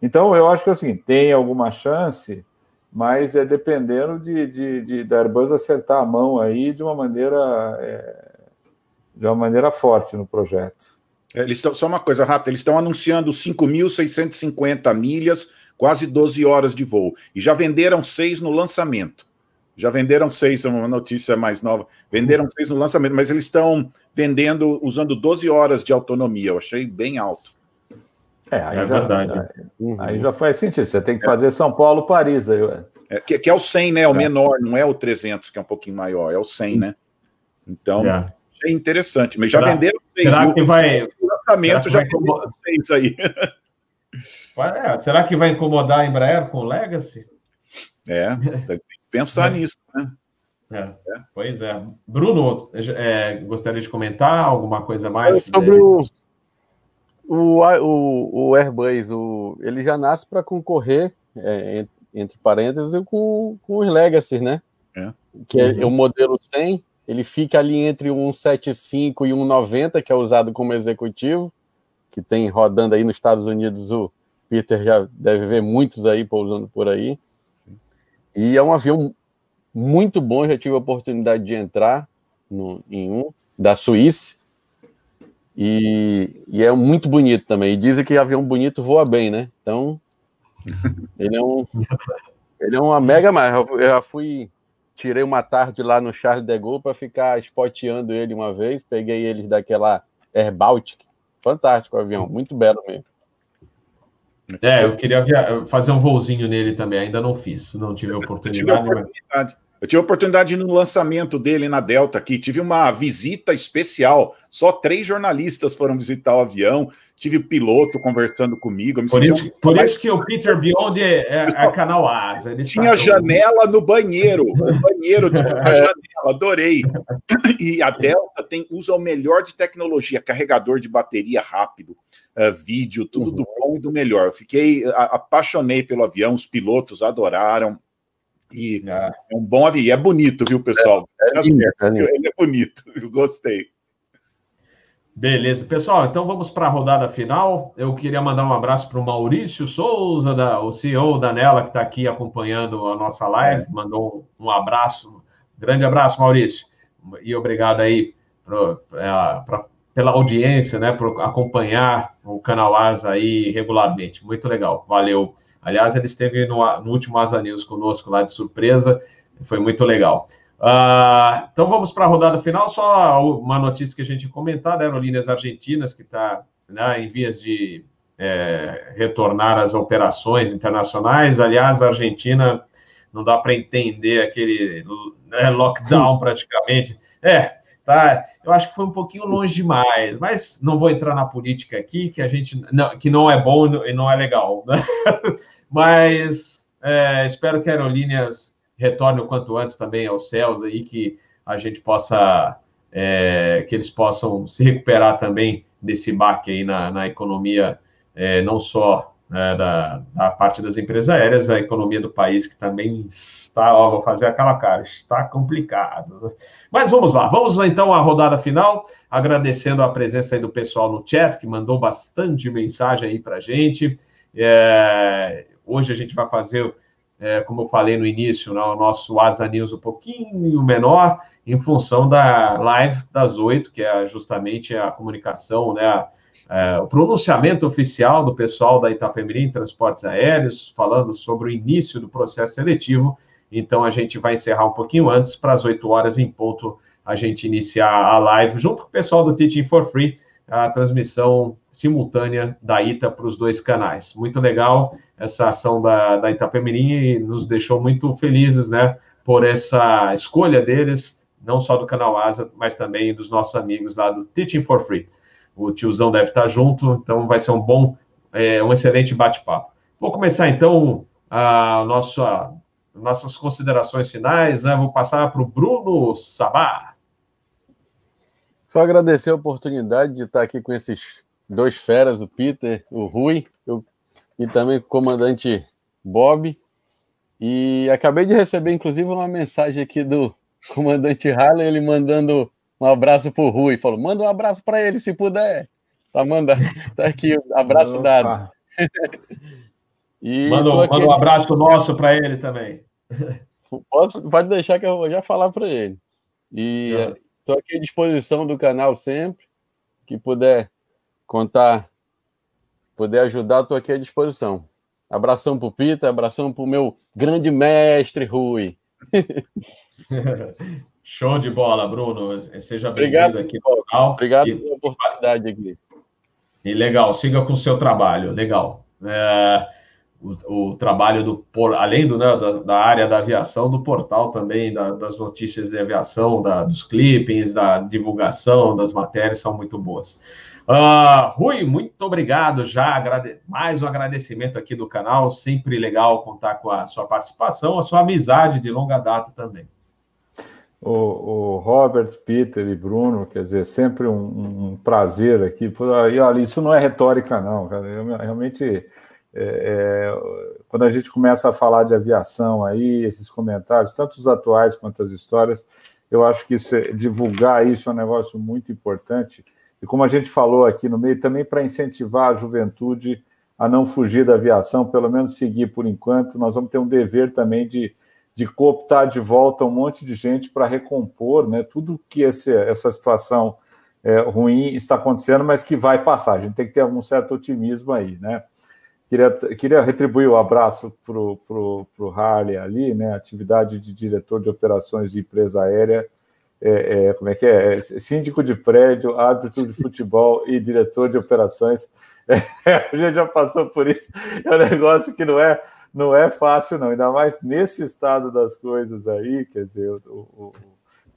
Então, eu acho que assim, tem alguma chance, mas é dependendo de, de, de da Airbus acertar a mão aí de uma maneira é, de uma maneira forte no projeto. É, eles estão, só uma coisa rápida, eles estão anunciando 5.650 milhas, quase 12 horas de voo, e já venderam seis no lançamento. Já venderam seis, é uma notícia mais nova. Venderam seis no lançamento, mas eles estão vendendo usando 12 horas de autonomia. Eu achei bem alto. É, aí é já, verdade. Aí, uhum. aí já faz sentido. Você tem que fazer São Paulo, Paris. Aí, é, que, que, é o 100, né? É o é. menor, não é o 300, que é um pouquinho maior. É o 100, né? Então, é, é interessante. Mas já será, venderam seis. Será que vai. O lançamento já venderam seis aí. É, será que vai incomodar a Embraer com o Legacy? É, tem que pensar (laughs) nisso, né? É, é. Pois é. Bruno, é, gostaria de comentar alguma coisa mais? Sobre o, o, o, o Airbus, o, ele já nasce para concorrer, é, entre parênteses, com, com os Legacy, né? É. Que é, uhum. o modelo 100, ele fica ali entre um 75 e um 90, que é usado como executivo, que tem rodando aí nos Estados Unidos, o Peter já deve ver muitos aí pousando por aí. Sim. E é um avião muito bom, já tive a oportunidade de entrar no, em um, da Suíça, e, e, é muito bonito também. E dizem que avião bonito voa bem, né? Então, (laughs) ele é um. Ele é uma mega mais. Eu já fui. Tirei uma tarde lá no Charles de Gaulle para ficar spoteando ele uma vez. Peguei eles daquela Air Baltic. Fantástico o avião, muito belo mesmo. É, eu queria via... fazer um voozinho nele também, ainda não fiz, não tive a (laughs) oportunidade. tive a oportunidade. Mas... Eu tive a oportunidade no lançamento dele na Delta aqui, tive uma visita especial. Só três jornalistas foram visitar o avião. Tive o piloto conversando comigo. Por, isso, um... por isso, que o Peter Beyond é, é, é canal Asa. tinha janela no banheiro. O (laughs) banheiro tinha uma janela, adorei. E a Delta tem, usa o melhor de tecnologia, carregador de bateria rápido, uh, vídeo, tudo uhum. do bom e do melhor. Eu fiquei, a, apaixonei pelo avião, os pilotos adoraram. E ah. é um bom avião. E é bonito, viu, pessoal? É, é lindo, é lindo. Ele é bonito, (laughs) eu gostei. Beleza, pessoal. Então vamos para a rodada final. Eu queria mandar um abraço para o Maurício Souza, da, o CEO da Nela, que está aqui acompanhando a nossa live. É. Mandou um, um abraço, grande abraço, Maurício. E obrigado aí pra, pra, pela audiência, né, por acompanhar o canal Asa aí regularmente. Muito legal. Valeu. Aliás, ele esteve no, no último Asa News conosco lá de surpresa, foi muito legal. Uh, então vamos para a rodada final, só uma notícia que a gente comentar da Aerolíneas Argentinas, que está né, em vias de é, retornar às operações internacionais. Aliás, a Argentina não dá para entender aquele né, lockdown praticamente. É, tá? Eu acho que foi um pouquinho longe demais, mas não vou entrar na política aqui, que a gente não, que não é bom e não é legal, né? (laughs) mas é, espero que Aerolíneas retorne o quanto antes também aos céus aí, que a gente possa é, que eles possam se recuperar também desse baque aí na, na economia, é, não só né, da, da, parte das empresas aéreas, a economia do país, que também está, ó, vou fazer aquela cara, está complicado. Mas vamos lá, vamos então à rodada final, agradecendo a presença aí do pessoal no chat, que mandou bastante mensagem aí para a gente. É, hoje a gente vai fazer, é, como eu falei no início, né, o nosso Asa News um pouquinho menor, em função da live das oito, que é justamente a comunicação, né, é, o pronunciamento oficial do pessoal da Itapemirim Transportes Aéreos, falando sobre o início do processo seletivo. Então, a gente vai encerrar um pouquinho antes, para as 8 horas em ponto, a gente iniciar a live, junto com o pessoal do Teaching for Free, a transmissão simultânea da ITA para os dois canais. Muito legal essa ação da, da Itapemirim e nos deixou muito felizes, né, por essa escolha deles, não só do canal Asa, mas também dos nossos amigos lá do Teaching for Free o tiozão deve estar junto, então vai ser um bom, é, um excelente bate-papo. Vou começar então a nossa, nossas considerações finais, né? Vou passar para o Bruno Sabá. Só agradecer a oportunidade de estar aqui com esses dois feras, o Peter, o Rui, eu, e também o comandante Bob. E acabei de receber, inclusive, uma mensagem aqui do comandante Harley, ele mandando um abraço para o Rui. Falou: manda um abraço para ele, se puder. Tá, manda, tá aqui, abraço Opa. dado. (laughs) e manda, manda um abraço nosso para ele também. Posso, pode deixar que eu vou já falar para ele. E estou aqui à disposição do canal sempre. Que puder contar, puder ajudar, estou aqui à disposição. Abração para o Pita, abração para o meu grande mestre Rui. (laughs) Show de bola, Bruno. Seja bem-vindo aqui no canal. Obrigado e, pela oportunidade aqui. E legal, siga com o seu trabalho, legal. É, o, o, trabalho do, além do, né, da, da, área da aviação, do portal também, da, das notícias de aviação, da, dos clippings, da divulgação, das matérias, são muito boas. Uh, Rui, muito obrigado já, agrade... mais um agradecimento aqui do canal, sempre legal contar com a sua participação, a sua amizade de longa data também. O, o Robert, Peter e Bruno, quer dizer, sempre um, um prazer aqui. E olha, isso não é retórica, não, cara. Eu, realmente, é, é, quando a gente começa a falar de aviação aí, esses comentários, tanto os atuais quanto as histórias, eu acho que isso é, divulgar isso é um negócio muito importante. E como a gente falou aqui no meio, também para incentivar a juventude a não fugir da aviação, pelo menos seguir por enquanto, nós vamos ter um dever também de de cooptar de volta um monte de gente para recompor né, tudo que esse, essa situação é, ruim está acontecendo, mas que vai passar. A gente tem que ter algum certo otimismo aí, né? Queria, queria retribuir o abraço para o Harley ali, né? Atividade de diretor de operações de empresa aérea, é, é, como é que é? é? Síndico de prédio, árbitro de futebol e diretor de operações. (laughs) A gente já passou por isso. É um negócio que não é não é fácil, não, ainda mais nesse estado das coisas aí, quer dizer, o, o,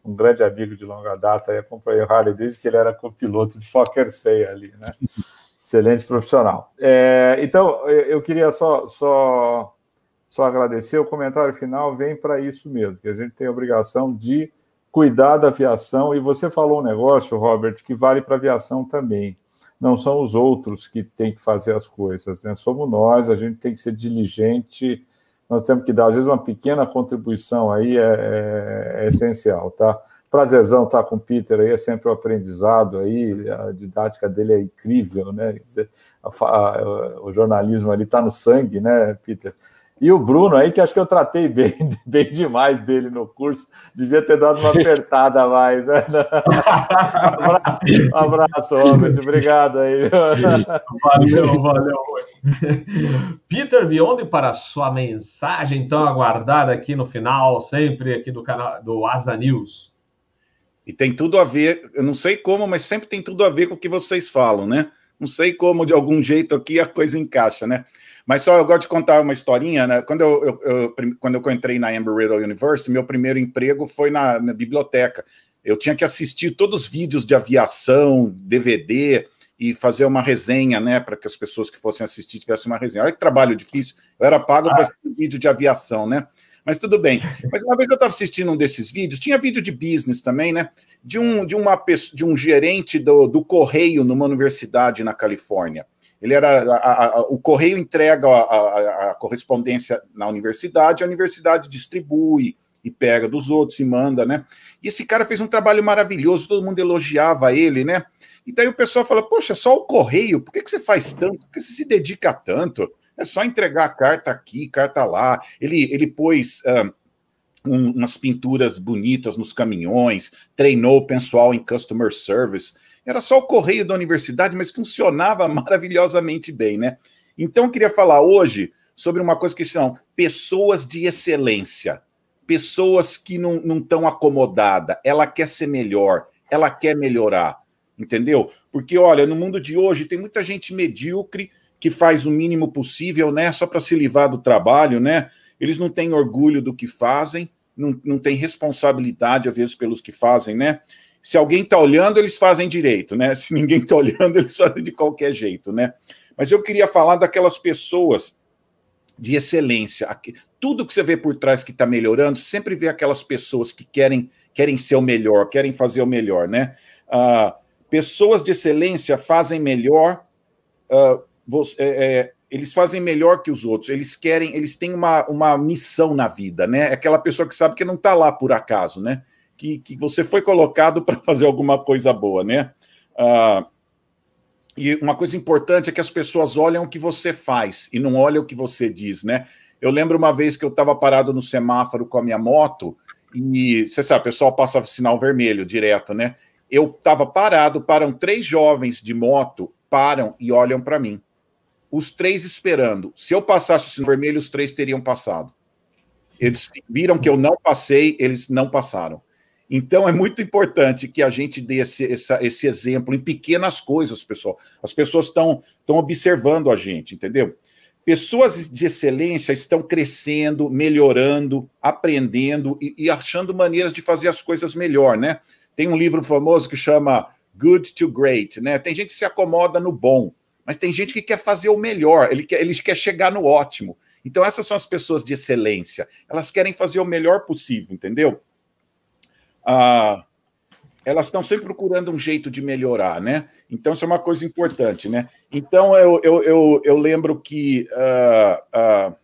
um grande amigo de longa data, acompanhei o Harley desde que ele era copiloto de Fokker 6 ali, né? (laughs) Excelente profissional. É, então, eu queria só, só, só agradecer. O comentário final vem para isso mesmo, que a gente tem a obrigação de cuidar da aviação. E você falou um negócio, Robert, que vale para a aviação também não são os outros que têm que fazer as coisas, né? Somos nós, a gente tem que ser diligente, nós temos que dar, às vezes, uma pequena contribuição aí é, é, é essencial, tá? Prazerzão estar com o Peter aí, é sempre um aprendizado aí, a didática dele é incrível, né? Dizer, a, a, o jornalismo ali está no sangue, né, Peter? E o Bruno aí, que acho que eu tratei bem, (laughs) bem demais dele no curso, devia ter dado uma (laughs) apertada a mais. Né? (laughs) abraço, abraço, Robert, obrigado aí. Valeu, valeu. Peter Biondi, para a sua mensagem tão aguardada aqui no final, sempre aqui do canal do Asa News. E tem tudo a ver, eu não sei como, mas sempre tem tudo a ver com o que vocês falam, né? Não sei como, de algum jeito aqui a coisa encaixa, né? Mas só eu gosto de contar uma historinha, né? Quando eu, eu, eu quando eu entrei na Embry-Riddle University, meu primeiro emprego foi na, na, biblioteca. Eu tinha que assistir todos os vídeos de aviação, DVD e fazer uma resenha, né? Para que as pessoas que fossem assistir tivessem uma resenha. Olha que trabalho difícil. Eu era pago ah. para assistir vídeo de aviação, né? Mas tudo bem. Mas uma vez eu estava assistindo um desses vídeos, tinha vídeo de business também, né? De um, de uma, de um gerente do, do correio numa universidade na Califórnia. Ele era a, a, o correio entrega a, a, correspondência na universidade, a universidade distribui e pega dos outros e manda, né? E esse cara fez um trabalho maravilhoso, todo mundo elogiava ele, né? E daí o pessoal fala: Poxa, só o correio, por que, que você faz tanto? Por que você se dedica tanto? É só entregar a carta aqui, carta lá. Ele, ele pôs. Um, umas pinturas bonitas nos caminhões, treinou o pessoal em customer service. Era só o correio da universidade, mas funcionava (laughs) maravilhosamente bem, né? Então, eu queria falar hoje sobre uma coisa que são pessoas de excelência, pessoas que não estão acomodadas, ela quer ser melhor, ela quer melhorar, entendeu? Porque, olha, no mundo de hoje tem muita gente medíocre que faz o mínimo possível, né, só para se livrar do trabalho, né? Eles não têm orgulho do que fazem, não, não têm responsabilidade, às vezes, pelos que fazem, né? Se alguém está olhando, eles fazem direito, né? Se ninguém está olhando, (laughs) eles fazem de qualquer jeito, né? Mas eu queria falar daquelas pessoas de excelência. Tudo que você vê por trás que está melhorando, sempre vê aquelas pessoas que querem querem ser o melhor, querem fazer o melhor, né? Uh, pessoas de excelência fazem melhor, uh, você, é, é, eles fazem melhor que os outros, eles querem, eles têm uma, uma missão na vida, né? Aquela pessoa que sabe que não está lá por acaso, né? Que, que você foi colocado para (laughs) fazer alguma coisa boa, né? Uh, e uma coisa importante é que as pessoas olham o que você faz e não olham o que você diz, né? Eu lembro uma vez que eu estava parado no semáforo com a minha moto e você sabe, o pessoal passa sinal vermelho direto, né? Eu estava parado, param três jovens de moto, param e olham para mim. Os três esperando. Se eu passasse o sinal vermelho, os três teriam passado. Eles viram que eu não passei, eles não passaram. Então é muito importante que a gente dê esse, essa, esse exemplo em pequenas coisas, pessoal. As pessoas estão observando a gente, entendeu? Pessoas de excelência estão crescendo, melhorando, aprendendo e, e, achando maneiras de fazer as coisas melhor, né? Tem um livro famoso que chama Good to Great, né? Tem gente que se acomoda no bom, mas tem gente que quer fazer o melhor, ele quer, ele quer chegar no ótimo. Então essas são as pessoas de excelência. Elas querem fazer o melhor possível, entendeu? Ah, elas estão sempre procurando um jeito de melhorar, né? Então, isso é uma coisa importante, né? Então, eu, eu, eu, eu lembro que uh, uh,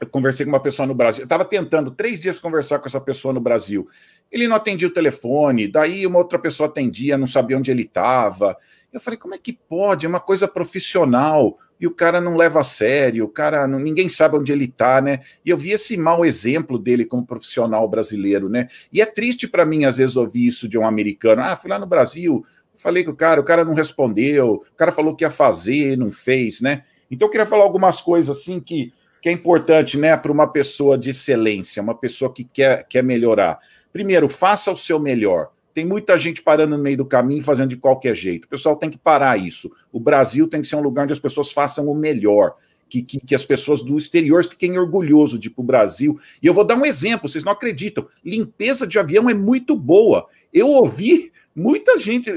eu conversei com uma pessoa no Brasil. Eu estava tentando três dias conversar com essa pessoa no Brasil. Ele não atendia o telefone, daí uma outra pessoa atendia, não sabia onde ele estava. Eu falei, como é que pode? É uma coisa profissional e o cara não leva a sério, o cara não, ninguém sabe onde ele está, né? E eu vi esse mau exemplo dele como profissional brasileiro, né? E é triste para mim às vezes ouvir isso de um americano. Ah, fui lá no Brasil, falei com o cara, o cara não respondeu, o cara falou que ia fazer, não fez, né? Então eu queria falar algumas coisas assim que, que é importante, né, para uma pessoa de excelência, uma pessoa que quer, quer melhorar. Primeiro, faça o seu melhor. Tem muita gente parando no meio do caminho fazendo de qualquer jeito. O pessoal tem que parar isso. O Brasil tem que ser um lugar onde as pessoas façam o melhor. Que, que, que, as pessoas do exterior fiquem orgulhosos de ir para o Brasil. E eu vou dar um exemplo, vocês não acreditam. Limpeza de avião é muito boa. Eu ouvi muita gente,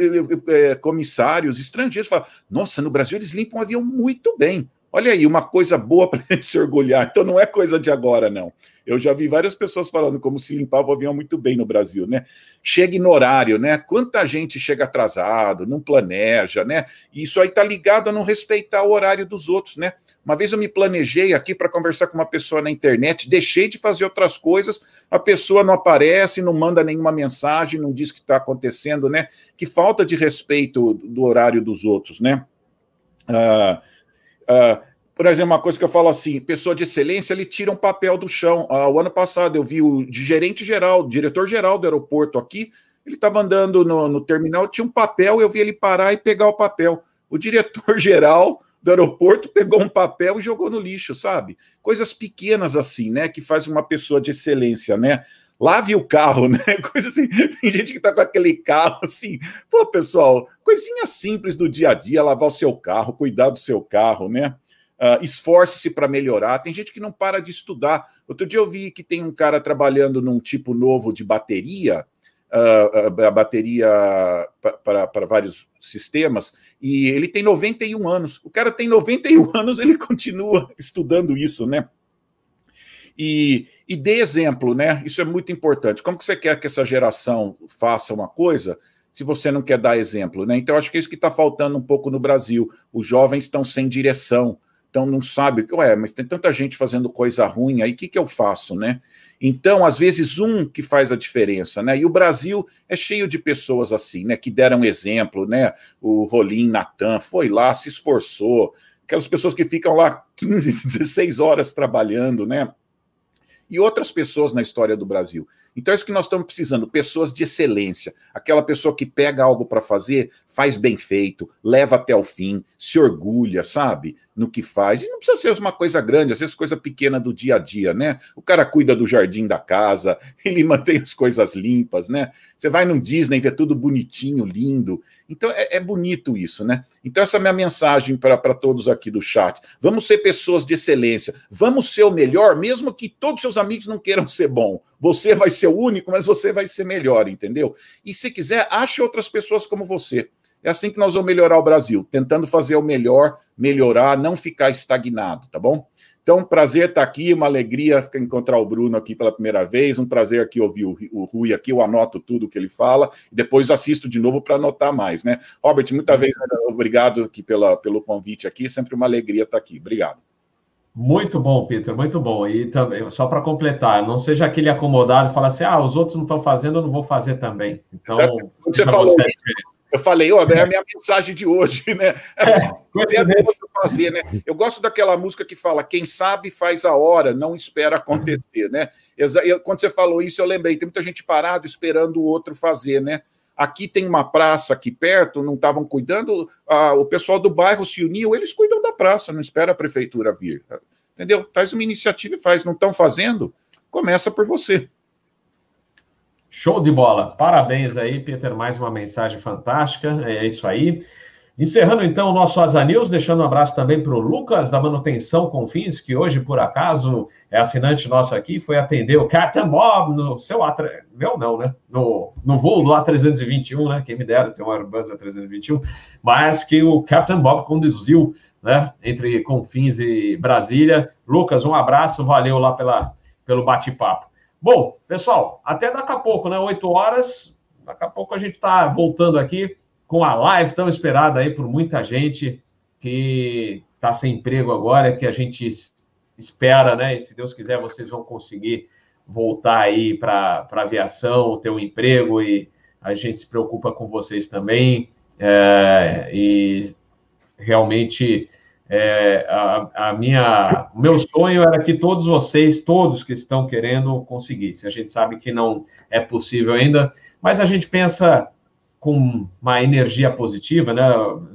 é, comissários estrangeiros, falar: nossa, no Brasil eles limpam o avião muito bem. Olha aí, uma coisa boa (laughs) para a gente se orgulhar. Então não é coisa de agora, não. Eu já vi várias pessoas falando como se limpava o avião muito bem no Brasil, né? Chega no horário, né? Quanta gente chega atrasado, não planeja, né? E isso aí está ligado a não respeitar o horário dos outros, né? Uma vez eu me planejei aqui para conversar com uma pessoa na internet, deixei de fazer outras coisas, a pessoa não aparece, não manda nenhuma mensagem, não diz o que está acontecendo, né? Que falta de respeito do horário dos outros, né? Ah, Uh, por exemplo, uma coisa que eu falo assim, pessoa de excelência, ele tira um papel do chão. Uh, o ano passado eu vi o gerente geral, diretor geral do aeroporto aqui, ele estava andando no, no, terminal, tinha um papel, eu vi ele parar e pegar o papel. O diretor (laughs) geral do aeroporto pegou um papel e jogou no lixo, sabe? Coisas pequenas assim, né, que faz uma pessoa de excelência, né? Lave o carro, (laughs) né? Coisa assim. Tem gente que tá com aquele carro assim. Pô, pessoal, coisinha simples do dia a dia, lavar o seu carro, cuidar do seu carro, né? Uh, Esforce-se para melhorar. Tem gente que não para de estudar. Outro dia eu vi que tem um cara trabalhando num tipo novo de bateria, uh, a bateria para vários sistemas, e ele tem 91 anos. O cara tem 91 anos, ele (laughs) continua estudando isso, né? E, e dê exemplo, né? Isso é muito importante. Como que você quer que essa geração faça uma coisa se você não quer dar exemplo, né? Então, acho que é isso que está faltando um pouco no Brasil. Os jovens estão sem direção, então não sabe, ué, mas tem tanta gente fazendo coisa ruim aí, o que, que eu faço, né? Então, às vezes, um que faz a diferença, né? E o Brasil é cheio de pessoas assim, né? Que deram exemplo, né? O Rolim Natan foi lá, se esforçou. Aquelas pessoas que ficam lá 15, 16 (laughs) horas trabalhando, né? E outras pessoas na história do Brasil. Então é isso que nós estamos precisando, pessoas de excelência, aquela pessoa que pega algo para fazer, faz bem feito, leva até o fim, se orgulha, sabe? no que faz. E não precisa ser uma coisa grande, às vezes coisa pequena do dia a dia, né? O cara cuida do jardim da casa, (laughs) ele mantém as coisas limpas, né? Você vai no Disney, vê tudo bonitinho, lindo. Então é, é bonito isso, né? Então, essa é a minha mensagem para todos aqui do chat. Vamos ser pessoas de excelência, vamos ser o melhor, mesmo que todos seus amigos não queiram ser bom. Você vai ser o único, mas você vai ser melhor, entendeu? E se quiser, ache outras pessoas como você. É assim que nós vamos melhorar o Brasil, tentando fazer o melhor, melhorar, não ficar estagnado, tá bom? Então, prazer estar aqui, uma alegria encontrar o Bruno aqui pela primeira vez, um prazer aqui ouvir o, o Rui aqui, eu anoto tudo que ele fala, e depois assisto de novo para anotar mais, né? Robert, muita vez obrigado aqui pela, pelo convite aqui, sempre uma alegria estar aqui. Obrigado. Muito bom, Peter, muito bom. E também, só para completar, não seja aquele acomodado e falar assim: ah, os outros não estão fazendo, eu não vou fazer também. Então, você falou, você eu falei, oh, é a minha mensagem de hoje, né? (laughs) É, fazer, né? Eu gosto daquela música que fala: quem sabe faz a hora, não espera acontecer, né? Eu, quando você falou isso, eu lembrei, tem muita gente parado esperando o outro fazer, né? Aqui tem uma praça aqui perto, não estavam cuidando, ah, o pessoal do bairro se uniu, eles cuidam da praça, não espera a prefeitura vir. Entendeu? Faz uma iniciativa e faz. Não estão fazendo? Começa por você. Show de bola. Parabéns aí, Peter. Mais uma mensagem fantástica. É isso aí. Encerrando então o nosso Asa News, deixando um abraço também para o Lucas da Manutenção Confins, que hoje, por acaso, é assinante nosso aqui, foi atender o Captain Bob no seu A... Meu não, né? No, no voo do A321, né? Quem me dera ter um Airbus A321, mas que o Captain Bob conduziu, né? Entre Confins e Brasília. Lucas, um abraço, valeu lá pela, pelo bate-papo. Bom, pessoal, até daqui a pouco, né? 8 horas. Daqui a pouco a gente está voltando aqui com a live tão esperada aí por muita gente que está sem emprego agora, que a gente espera, né? E se Deus quiser, vocês vão conseguir voltar aí para a aviação, ter um emprego e a gente se preocupa com vocês também. É, e realmente é, a, a, minha, o meu sonho era que todos vocês, todos que estão querendo, conseguissem. A gente sabe que não é possível ainda, mas a gente pensa com uma energia positiva, né?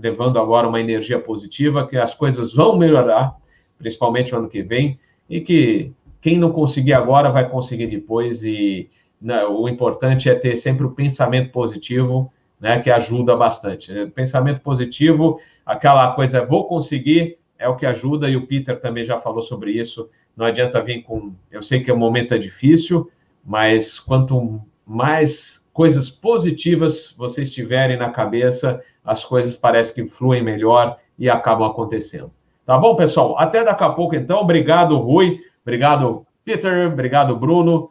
Levando agora uma energia positiva, que as coisas vão melhorar, principalmente o ano que vem, e que quem não conseguir agora vai conseguir depois. E né, o importante é ter sempre o pensamento positivo, né? Que ajuda bastante. Pensamento positivo aquela coisa, vou conseguir, é o que ajuda, e o Peter também já falou sobre isso. Não adianta vir com. Eu sei que o momento é difícil, mas quanto mais coisas positivas vocês tiverem na cabeça, as coisas parecem que fluem melhor e acabam acontecendo. Tá bom, pessoal? Até daqui a pouco, então. Obrigado, Rui. Obrigado, Peter. Obrigado, Bruno.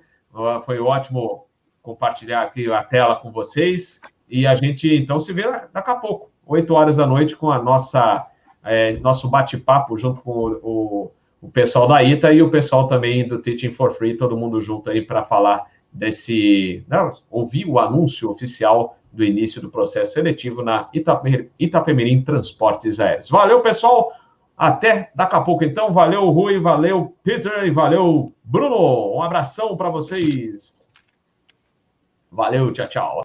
Foi ótimo compartilhar aqui a tela com vocês. E a gente, então, se vê daqui a pouco. 8 horas da noite, com a nossa é, nosso bate-papo junto com o, o, o, pessoal da ITA e o pessoal também do Teaching for Free, todo mundo junto aí para falar desse. Não, ouvir o anúncio oficial do início do processo seletivo na Itapemirim Transportes Aéreos. Valeu, pessoal! Até daqui a pouco, então. Valeu, Rui, valeu, Peter e valeu, Bruno. Um abração para vocês. Valeu, tchau, tchau.